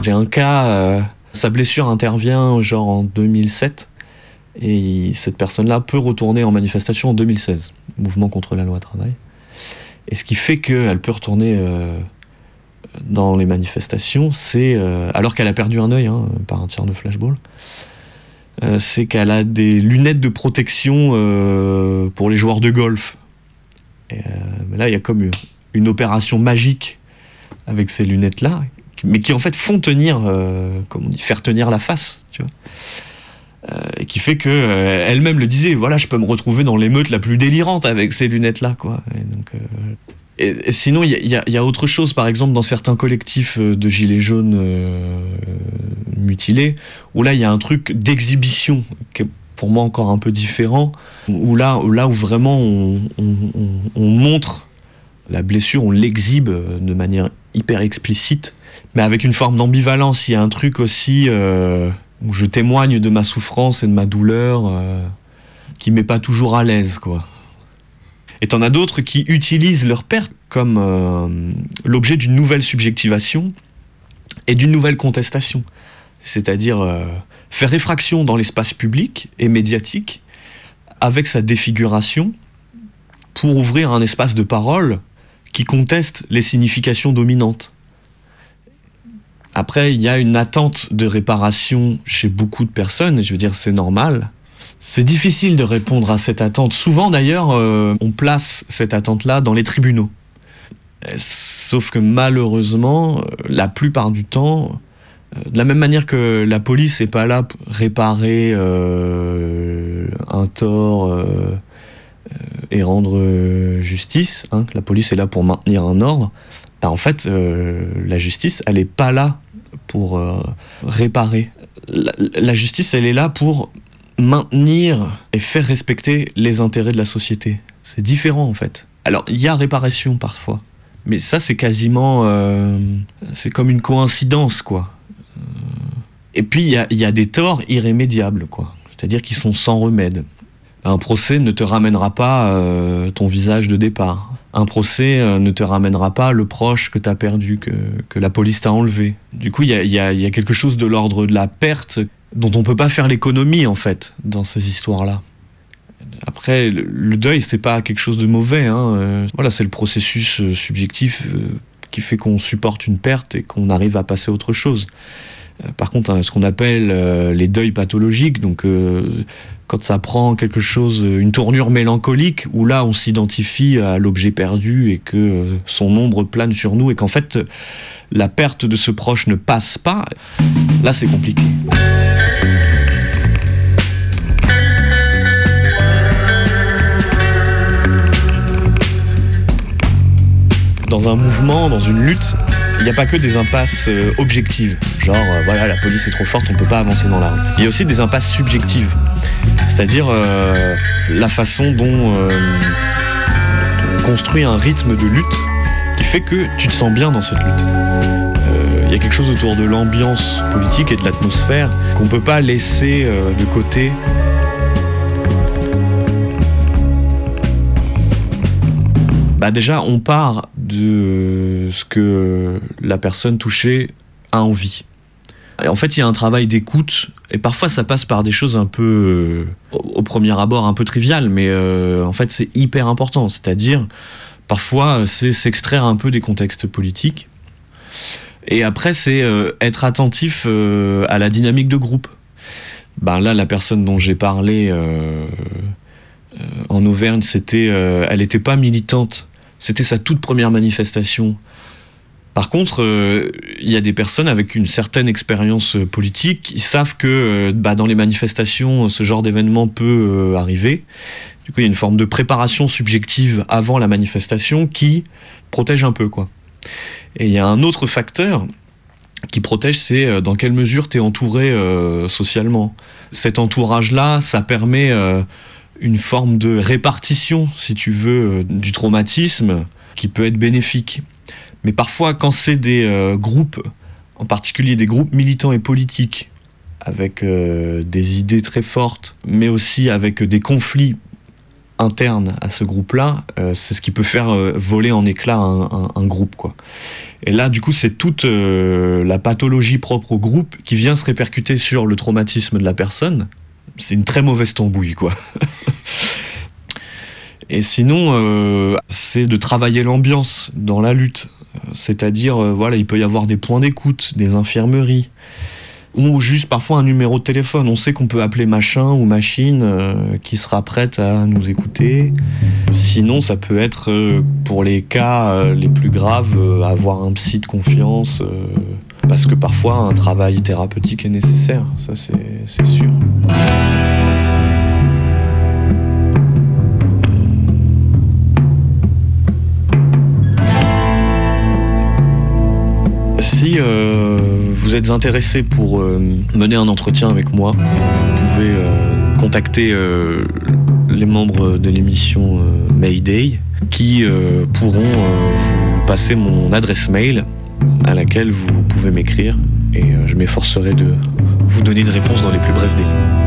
J'ai un cas, sa blessure intervient genre en 2007, et cette personne-là peut retourner en manifestation en 2016, mouvement contre la loi travail. Et ce qui fait qu'elle peut retourner euh, dans les manifestations, c'est, euh, alors qu'elle a perdu un œil hein, par un tir de flashball, euh, c'est qu'elle a des lunettes de protection pour les joueurs de golf. Là, il y a comme une, une opération magique avec ces lunettes-là, mais qui en fait font tenir, comme on dit, faire tenir la face, tu vois. Euh, et qui fait que euh, elle-même le disait, voilà, je peux me retrouver dans l'émeute la plus délirante avec ces lunettes-là, quoi. Et sinon, il y a, autre chose, par exemple, dans certains collectifs euh, de gilets jaunes mutilés, où là, il y a un truc d'exhibition qui est pour moi encore un peu différent, où là, là où vraiment on, on- on- on montre la blessure, on l'exhibe de manière hyper explicite, mais avec une forme d'ambivalence. Il y a un truc aussi où je témoigne de ma souffrance et de ma douleur euh, qui m'est pas toujours à l'aise, quoi. Et t'en as d'autres qui utilisent leur perte comme euh, l'objet d'une nouvelle subjectivation et d'une nouvelle contestation. C'est-à-dire euh, faire réfraction dans l'espace public et médiatique avec sa défiguration pour ouvrir un espace de parole qui conteste les significations dominantes. Après, il y a une attente de réparation chez beaucoup de personnes, et je veux dire, c'est normal. C'est difficile de répondre à cette attente. Souvent, d'ailleurs, euh, on place cette attente-là dans les tribunaux. Sauf que malheureusement, euh, la plupart du temps, euh, de la même manière que la police n'est pas là pour réparer un tort et rendre justice, hein, la police est là pour maintenir un ordre, bah, en fait, la justice, elle n'est pas là pour euh, réparer. La, justice, elle est là pour maintenir et faire respecter les intérêts de la société. C'est différent en fait. Alors, il y a réparation parfois, mais ça, c'est quasiment. euh, c'est comme une coïncidence, quoi. Euh, Et puis, il y a, des torts irrémédiables, quoi. C'est-à-dire qu'ils sont sans remède. Un procès ne te ramènera pas ton visage de départ. Un procès euh, ne te ramènera pas le proche que tu as perdu, que, la police t'a enlevé. Du coup, il y a, quelque chose de l'ordre de la perte dont on peut pas faire l'économie, en fait, dans ces histoires-là. Après, le, deuil, c'est pas quelque chose de mauvais. Hein. euh, voilà, c'est le processus euh, subjectif qui fait qu'on supporte une perte et qu'on arrive à passer à autre chose. Par contre, hein, ce qu'on appelle les deuils pathologiques, donc quand ça prend quelque chose, une tournure mélancolique, où là on s'identifie à l'objet perdu et que euh, son ombre plane sur nous et qu'en fait la perte de ce proche ne passe pas, là c'est compliqué. Dans un mouvement, dans une lutte, il n'y a pas que des impasses euh, objectives, genre euh, voilà la police est trop forte, on peut pas avancer dans la rue. Il y a aussi des impasses subjectives, c'est-à-dire euh, la façon dont on construit un rythme de lutte qui fait que tu te sens bien dans cette lutte. Il y a quelque chose autour de l'ambiance politique et de l'atmosphère qu'on peut pas laisser de côté bah déjà, on part de ce que la personne touchée a envie. Et en fait, il y a un travail d'écoute, et parfois ça passe par des choses un peu, euh, au premier abord, un peu triviales, mais euh, en fait, c'est hyper important. C'est-à-dire, parfois, c'est s'extraire un peu des contextes politiques. Et après, c'est euh, être attentif à la dynamique de groupe. Ben là, la personne dont j'ai parlé en Auvergne, c'était, elle n'était pas militante. C'était sa toute première manifestation. Par contre, euh, il y a des personnes avec une certaine expérience euh, politique qui savent que euh, bah, dans les manifestations, ce genre d'événement peut arriver. Du coup, il y a une forme de préparation subjective avant la manifestation qui protège un peu. quoi. Et il y a un autre facteur qui protège, c'est dans quelle mesure tu es entouré socialement. Cet entourage-là, ça permet une forme de répartition, si tu veux, du traumatisme qui peut être bénéfique. Mais parfois, quand c'est des euh, groupes, en particulier des groupes militants et politiques, avec euh, des idées très fortes, mais aussi avec des conflits internes à ce groupe-là, euh, c'est ce qui peut faire voler en éclats un, groupe. Et là, du coup, c'est toute la pathologie propre au groupe qui vient se répercuter sur le traumatisme de la personne. C'est une très mauvaise tambouille, quoi. Et sinon, c'est de travailler l'ambiance dans la lutte. C'est-à-dire, euh, voilà, il peut y avoir des points d'écoute, des infirmeries, ou juste parfois un numéro de téléphone. On sait qu'on peut appeler machin ou machine euh, qui sera prête à nous écouter. Sinon, ça peut être, euh, pour les cas les plus graves, avoir un psy de confiance. Parce que parfois, un travail thérapeutique est nécessaire, ça c'est sûr. Si euh, vous êtes intéressé pour euh, mener un entretien avec moi, vous pouvez euh, contacter les membres de l'émission Mayday qui pourront vous passer mon adresse mail à laquelle vous pouvez m'écrire et je m'efforcerai de vous donner une réponse dans les plus brefs délais.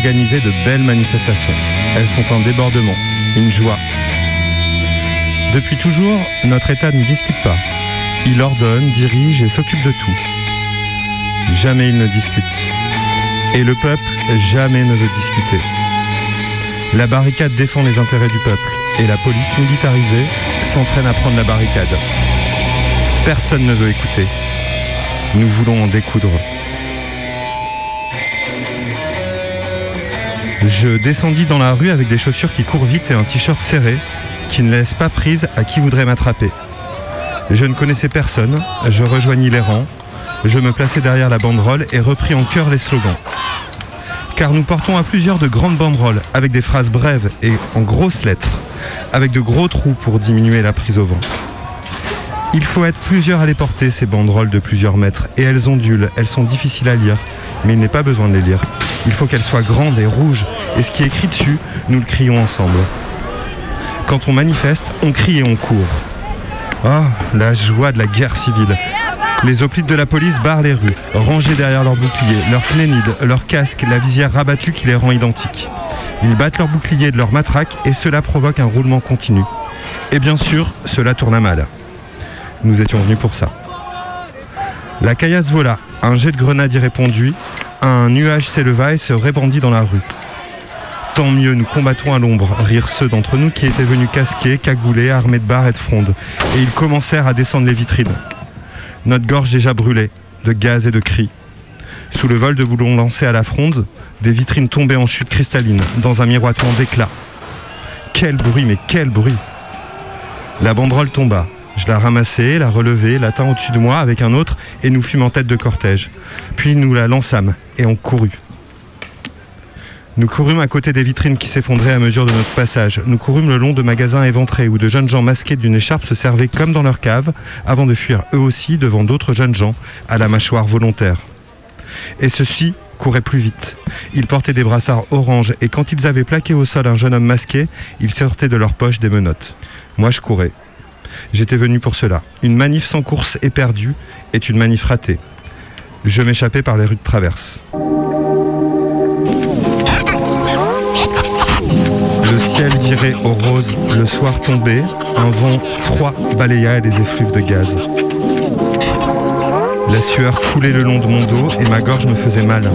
Organiser de belles manifestations. Elles sont un débordement, une joie. Depuis toujours, notre État ne discute pas. Il ordonne, dirige et s'occupe de tout. Jamais il ne discute. Et le peuple jamais ne veut discuter. La barricade défend les intérêts du peuple et la police militarisée s'entraîne à prendre la barricade. Personne ne veut écouter. Nous voulons en découdre. Je descendis dans la rue avec des chaussures qui courent vite et un t-shirt serré qui ne laisse pas prise à qui voudrait m'attraper. Je ne connaissais personne, je rejoignis les rangs, je me plaçai derrière la banderole et repris en chœur les slogans. Car nous portons à plusieurs de grandes banderoles avec des phrases brèves et en grosses lettres. avec de gros trous pour diminuer la prise au vent. Il faut être plusieurs à les porter, ces banderoles de plusieurs mètres, et elles ondulent, elles sont difficiles à lire, mais il n'est pas besoin de les lire. Il faut qu'elles soient grandes et rouges, et ce qui est écrit dessus, nous le crions ensemble. Quand on manifeste, on crie et on court. Oh, la joie de la guerre civile. Les hoplites de la police barrent les rues, rangés derrière leurs boucliers, leurs plénides, leurs casques, la visière rabattue qui les rend identiques. Ils battent leurs boucliers de leurs matraques et cela provoque un roulement continu. Et bien sûr, cela tourne à mal. Nous étions venus pour ça. La caillasse vola, un jet de grenade y répondit, un nuage s'éleva et se répandit dans la rue. Tant mieux, nous combattons à l'ombre, rirent ceux d'entre nous qui étaient venus casqués, cagoulés, armés de barres et de frondes. Et ils commencèrent à descendre les vitrines. Notre gorge déjà brûlée, de gaz et de cris. Sous le vol de boulons lancés à la fronde, des vitrines tombaient en chute cristalline, dans un miroitement d'éclats. Quel bruit, mais quel bruit La banderole tomba. Je la ramassai, la relevai, la tint au-dessus de moi avec un autre, et nous fûmes en tête de cortège. Puis nous la lançâmes, et on courut. Nous courûmes à côté des vitrines qui s'effondraient à mesure de notre passage. Nous courûmes le long de magasins éventrés où de jeunes gens masqués d'une écharpe se servaient comme dans leur cave avant de fuir eux aussi devant d'autres jeunes gens à la mâchoire volontaire. Et ceux-ci couraient plus vite. Ils portaient des brassards orange et quand ils avaient plaqué au sol un jeune homme masqué, ils sortaient de leur poche des menottes. Moi je courais. J'étais venu pour cela. Une manif sans course éperdue est une manif ratée. Je m'échappais par les rues de traverse. Le ciel virait au rose, le soir tombait, un vent froid balaya les effluves de gaz. La sueur coulait le long de mon dos et ma gorge me faisait mal.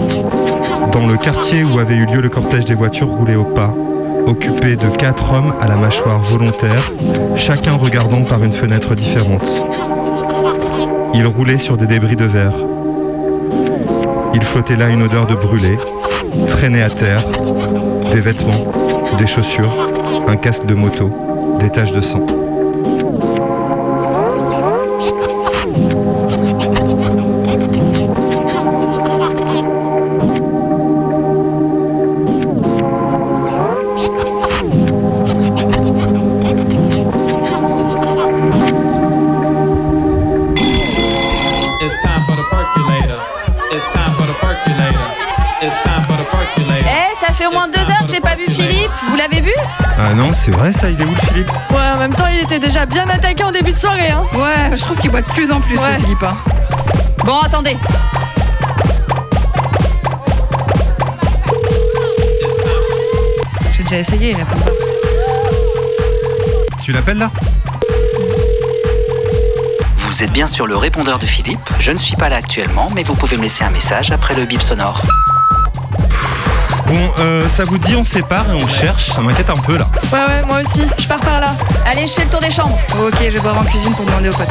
Dans le quartier où avait eu lieu le cortège des voitures roulait au pas, occupé de quatre hommes à la mâchoire volontaire, chacun regardant par une fenêtre différente. Ils roulaient sur des débris de verre. Il flottait là une odeur de brûlé, traînée à terre, des vêtements, des chaussures, un casque de moto, des taches de sang. Fait au moins deux heures que j'ai pas vu Philippe. Vous l'avez vu Ah non, c'est vrai ça, il est où le Philippe Ouais, en même temps, il était déjà bien attaqué en début de soirée. Hein. Ouais, je trouve qu'il boit de plus en plus, Ouais. le Philippe. hein. Bon, attendez. J'ai déjà essayé, il répond pas. Tu l'appelles là Vous êtes bien sur le répondeur de Philippe. Je ne suis pas là actuellement, mais vous pouvez me laisser un message après le bip sonore. Bon, euh, ça vous dit on sépare et on cherche, ça m'inquiète un peu là. Ouais, ouais, moi aussi. Je pars par là. Allez, je fais le tour des chambres. Ok, je vais boire en cuisine pour demander aux potes.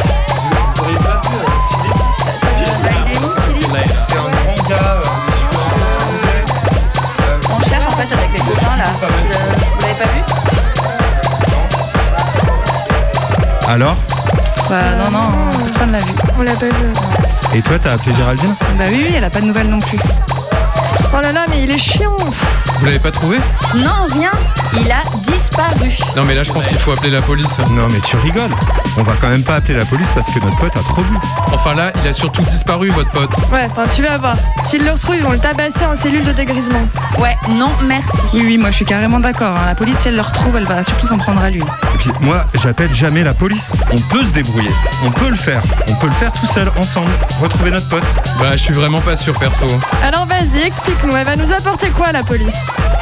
C'est un grand gars. On cherche en fait avec les copains là. Vous l'avez pas vu Alors? Bah non, non, personne l'a vu. On l'a pas vu. Et toi, t'as appelé Géraldine? Bah oui, oui, elle a pas de nouvelles non plus. Oh là là, mais il est chiant. Vous l'avez pas trouvé? Non, rien. Il a disparu. Non, mais là, je pense qu'il faut appeler la police. Non mais tu rigoles. On va quand même pas appeler la police parce que notre pote a trop bu. Enfin, là, il a surtout disparu, votre pote. Ouais, enfin, tu vas voir. S'ils le retrouvent, ils vont le tabasser en cellule de dégrisement. Ouais, non, merci. Oui, oui, moi je suis carrément d'accord. hein. La police, si elle le retrouve, elle va surtout s'en prendre à lui. Et puis moi, j'appelle jamais la police. On peut se débrouiller. On peut le faire. On peut le faire tout seul, ensemble. Retrouver notre pote. Bah, je suis vraiment pas sûr, perso. Alors vas-y, explique-nous. Elle va nous apporter quoi, la police?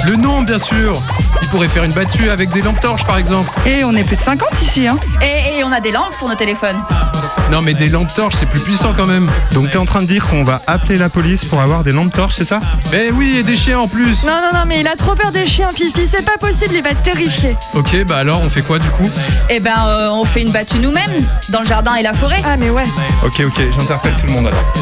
Le nom, bien sûr Il pourrait faire une battue avec des lampes torches, par exemple. Et on est plus de 50 ici, hein. Et, et on a des lampes sur nos téléphones. Non, mais des lampes torches, c'est plus puissant quand même. Donc t'es en train de dire qu'on va appeler la police pour avoir des lampes torches, c'est ça? Mais oui, et des chiens en plus Non, non, non, mais il a trop peur des chiens, Fifi. C'est pas possible, il va être terrifié. Ok, bah alors, on fait quoi du coup? Eh ben, euh, on fait une battue nous-mêmes, dans le jardin et la forêt. Ah, mais ouais. Ok, ok, j'interpelle tout le monde alors.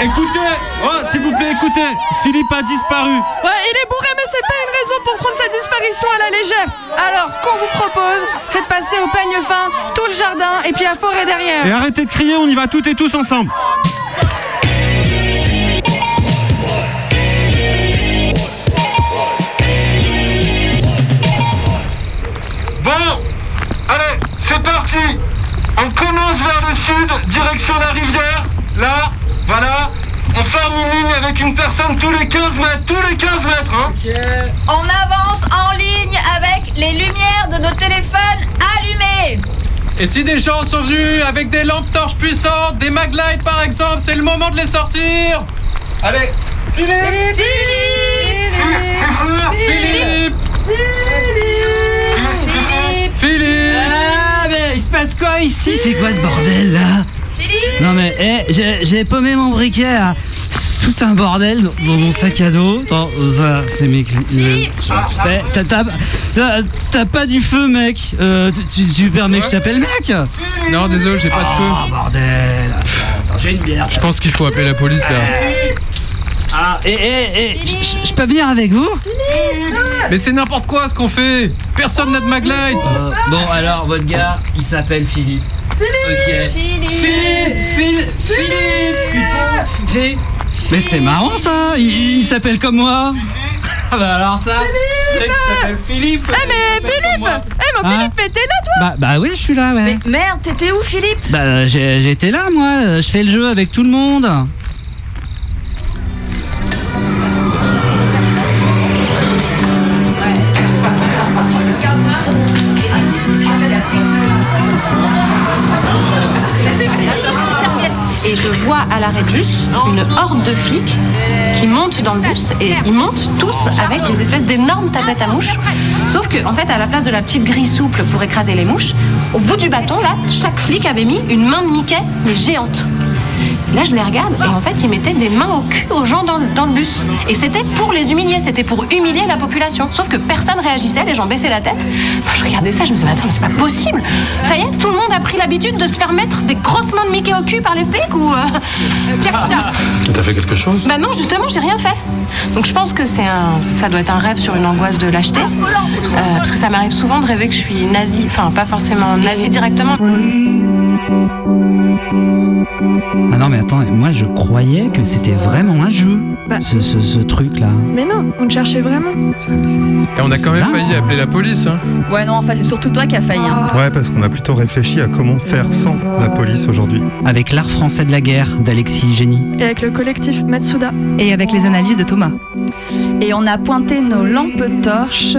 Écoutez, oh, s'il vous plaît, écoutez, Philippe a disparu. Ouais, il est bourré, mais c'est pas une raison pour prendre sa disparition à la légère. Alors, ce qu'on vous propose, c'est de passer au peigne fin, tout le jardin et puis la forêt derrière. Et arrêtez de crier, on y va toutes et tous ensemble. Bon, allez, c'est parti. On commence vers le sud, direction la rivière. Là, voilà. On forme une ligne avec une personne tous les 15 mètres, tous les 15 mètres, hein. On avance en ligne avec les lumières de nos téléphones allumées. Et si des gens sont venus avec des lampes torches puissantes, des maglights par exemple, c'est le moment de les sortir. Allez, Philippe. Philippe. Philippe. Ah, mais il se passe quoi ici? C'est quoi ce bordel là? Non mais, eh, j'ai- j'ai paumé mon briquet là. Tout un bordel dans, mon sac à dos. Attends, ça, c'est mes clés. Euh, eh, t'as- t'as- t'as- T'as pas du feu, mec Euh, tu, tu- tu permets que je t'appelle mec Non, désolé, j'ai pas de Oh, feu. bordel Attends, j'ai une bière. Je pense qu'il faut appeler la police là. Ah, et, et, et, je- peux venir avec vous Mais c'est n'importe quoi ce qu'on fait Personne n'a de maglight Euh, Bon, alors, votre gars, il s'appelle Philippe. Philippe. Philippe. Philippe. Philippe. Mais c'est marrant ça. Il, il s'appelle comme moi. Ah bah alors ça. Mec s'appelle Philippe. Eh mais Philippe. Eh mon Hein Philippe, mais t'es là toi Bah, bah oui, je suis là, ouais. Mais merde, t'étais où Philippe? Bah, j'ai- j'étais là, moi. Je fais le jeu avec tout le monde. Je vois à l'arrêt de bus une horde de flics qui montent dans le bus et ils montent tous avec des espèces d'énormes tapettes à mouches. Sauf que, en fait, à la place de la petite grille souple pour écraser les mouches, au bout du bâton, là, chaque flic avait mis une main de Mickey, mais géante. Là, je les regarde et en fait, ils mettaient des mains au cul aux gens dans, le- dans le bus. Et c'était pour les humilier, c'était pour humilier la population. Sauf que personne réagissait, les gens baissaient la tête. Moi, je regardais ça, je me disais, mais attends, mais c'est pas possible. Ça y est, tout le monde a pris l'habitude de se faire mettre des grosses mains de Mickey au cul par les flics ou. euh, ça. T'as fait quelque chose? Bah non, justement, j'ai rien fait. Donc je pense que c'est un, ça doit être un rêve sur une angoisse de lâcheté, Euh, parce que ça m'arrive souvent de rêver que je suis nazi, enfin pas forcément nazi directement. Ah non, mais attends, moi je croyais que c'était vraiment un jeu, Bah. ce, ce, ce truc-là. Mais non, on te cherchait vraiment. Et on a quand même dingue, failli ça. appeler la police. Hein. Ouais, non, enfin, c'est surtout toi qui as failli. hein. Ouais, parce qu'on a plutôt réfléchi à comment faire sans la police aujourd'hui. Avec l'art français de la guerre d'Alexis Génie. Et avec le collectif Matsuda. Et avec les analyses de Thomas. Et on a pointé nos lampes torches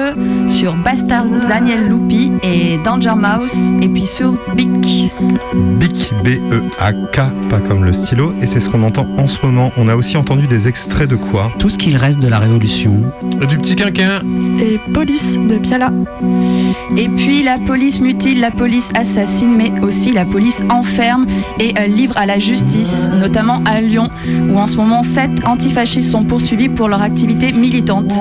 sur Bastard Daniel Lupi et Danger Mouse, et puis sur Bic. BIC, B-E-A-K, pas comme le stylo, et c'est ce qu'on entend en ce moment. On a aussi entendu des extraits de quoi? Tout ce qu'il reste de la Révolution. Du petit quinquin. Et Police de Piala. Et puis la police mutile, la police assassine, mais aussi la police enferme et euh, livre à la justice, notamment à Lyon, où en ce moment sept antifascistes sont poursuivis pour leur activité militante.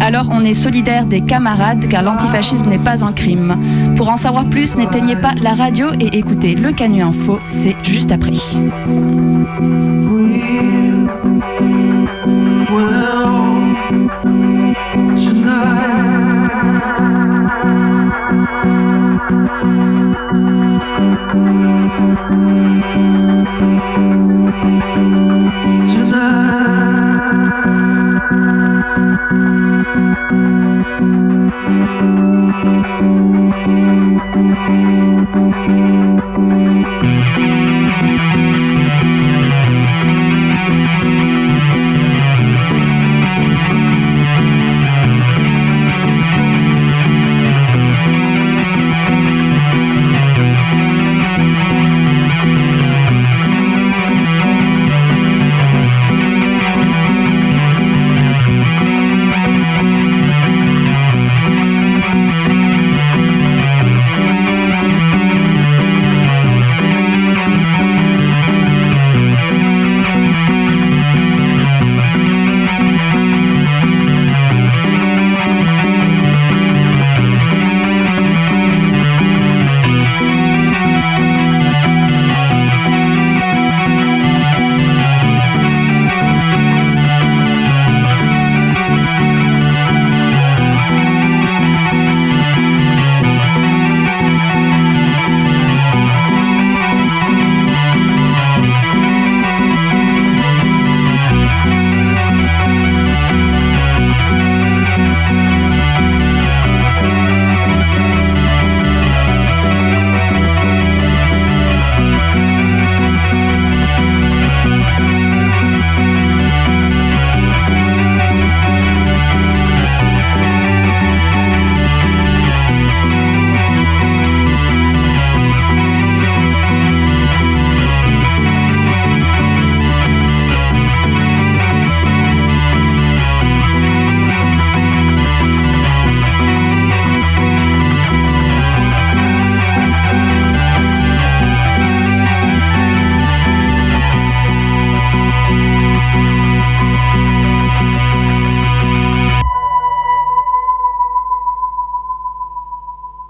Alors on est solidaire des camarades, car l'antifascisme n'est pas un crime. Pour en savoir plus, n'éteignez pas la radio et écoutez le Canu Info, c'est juste après.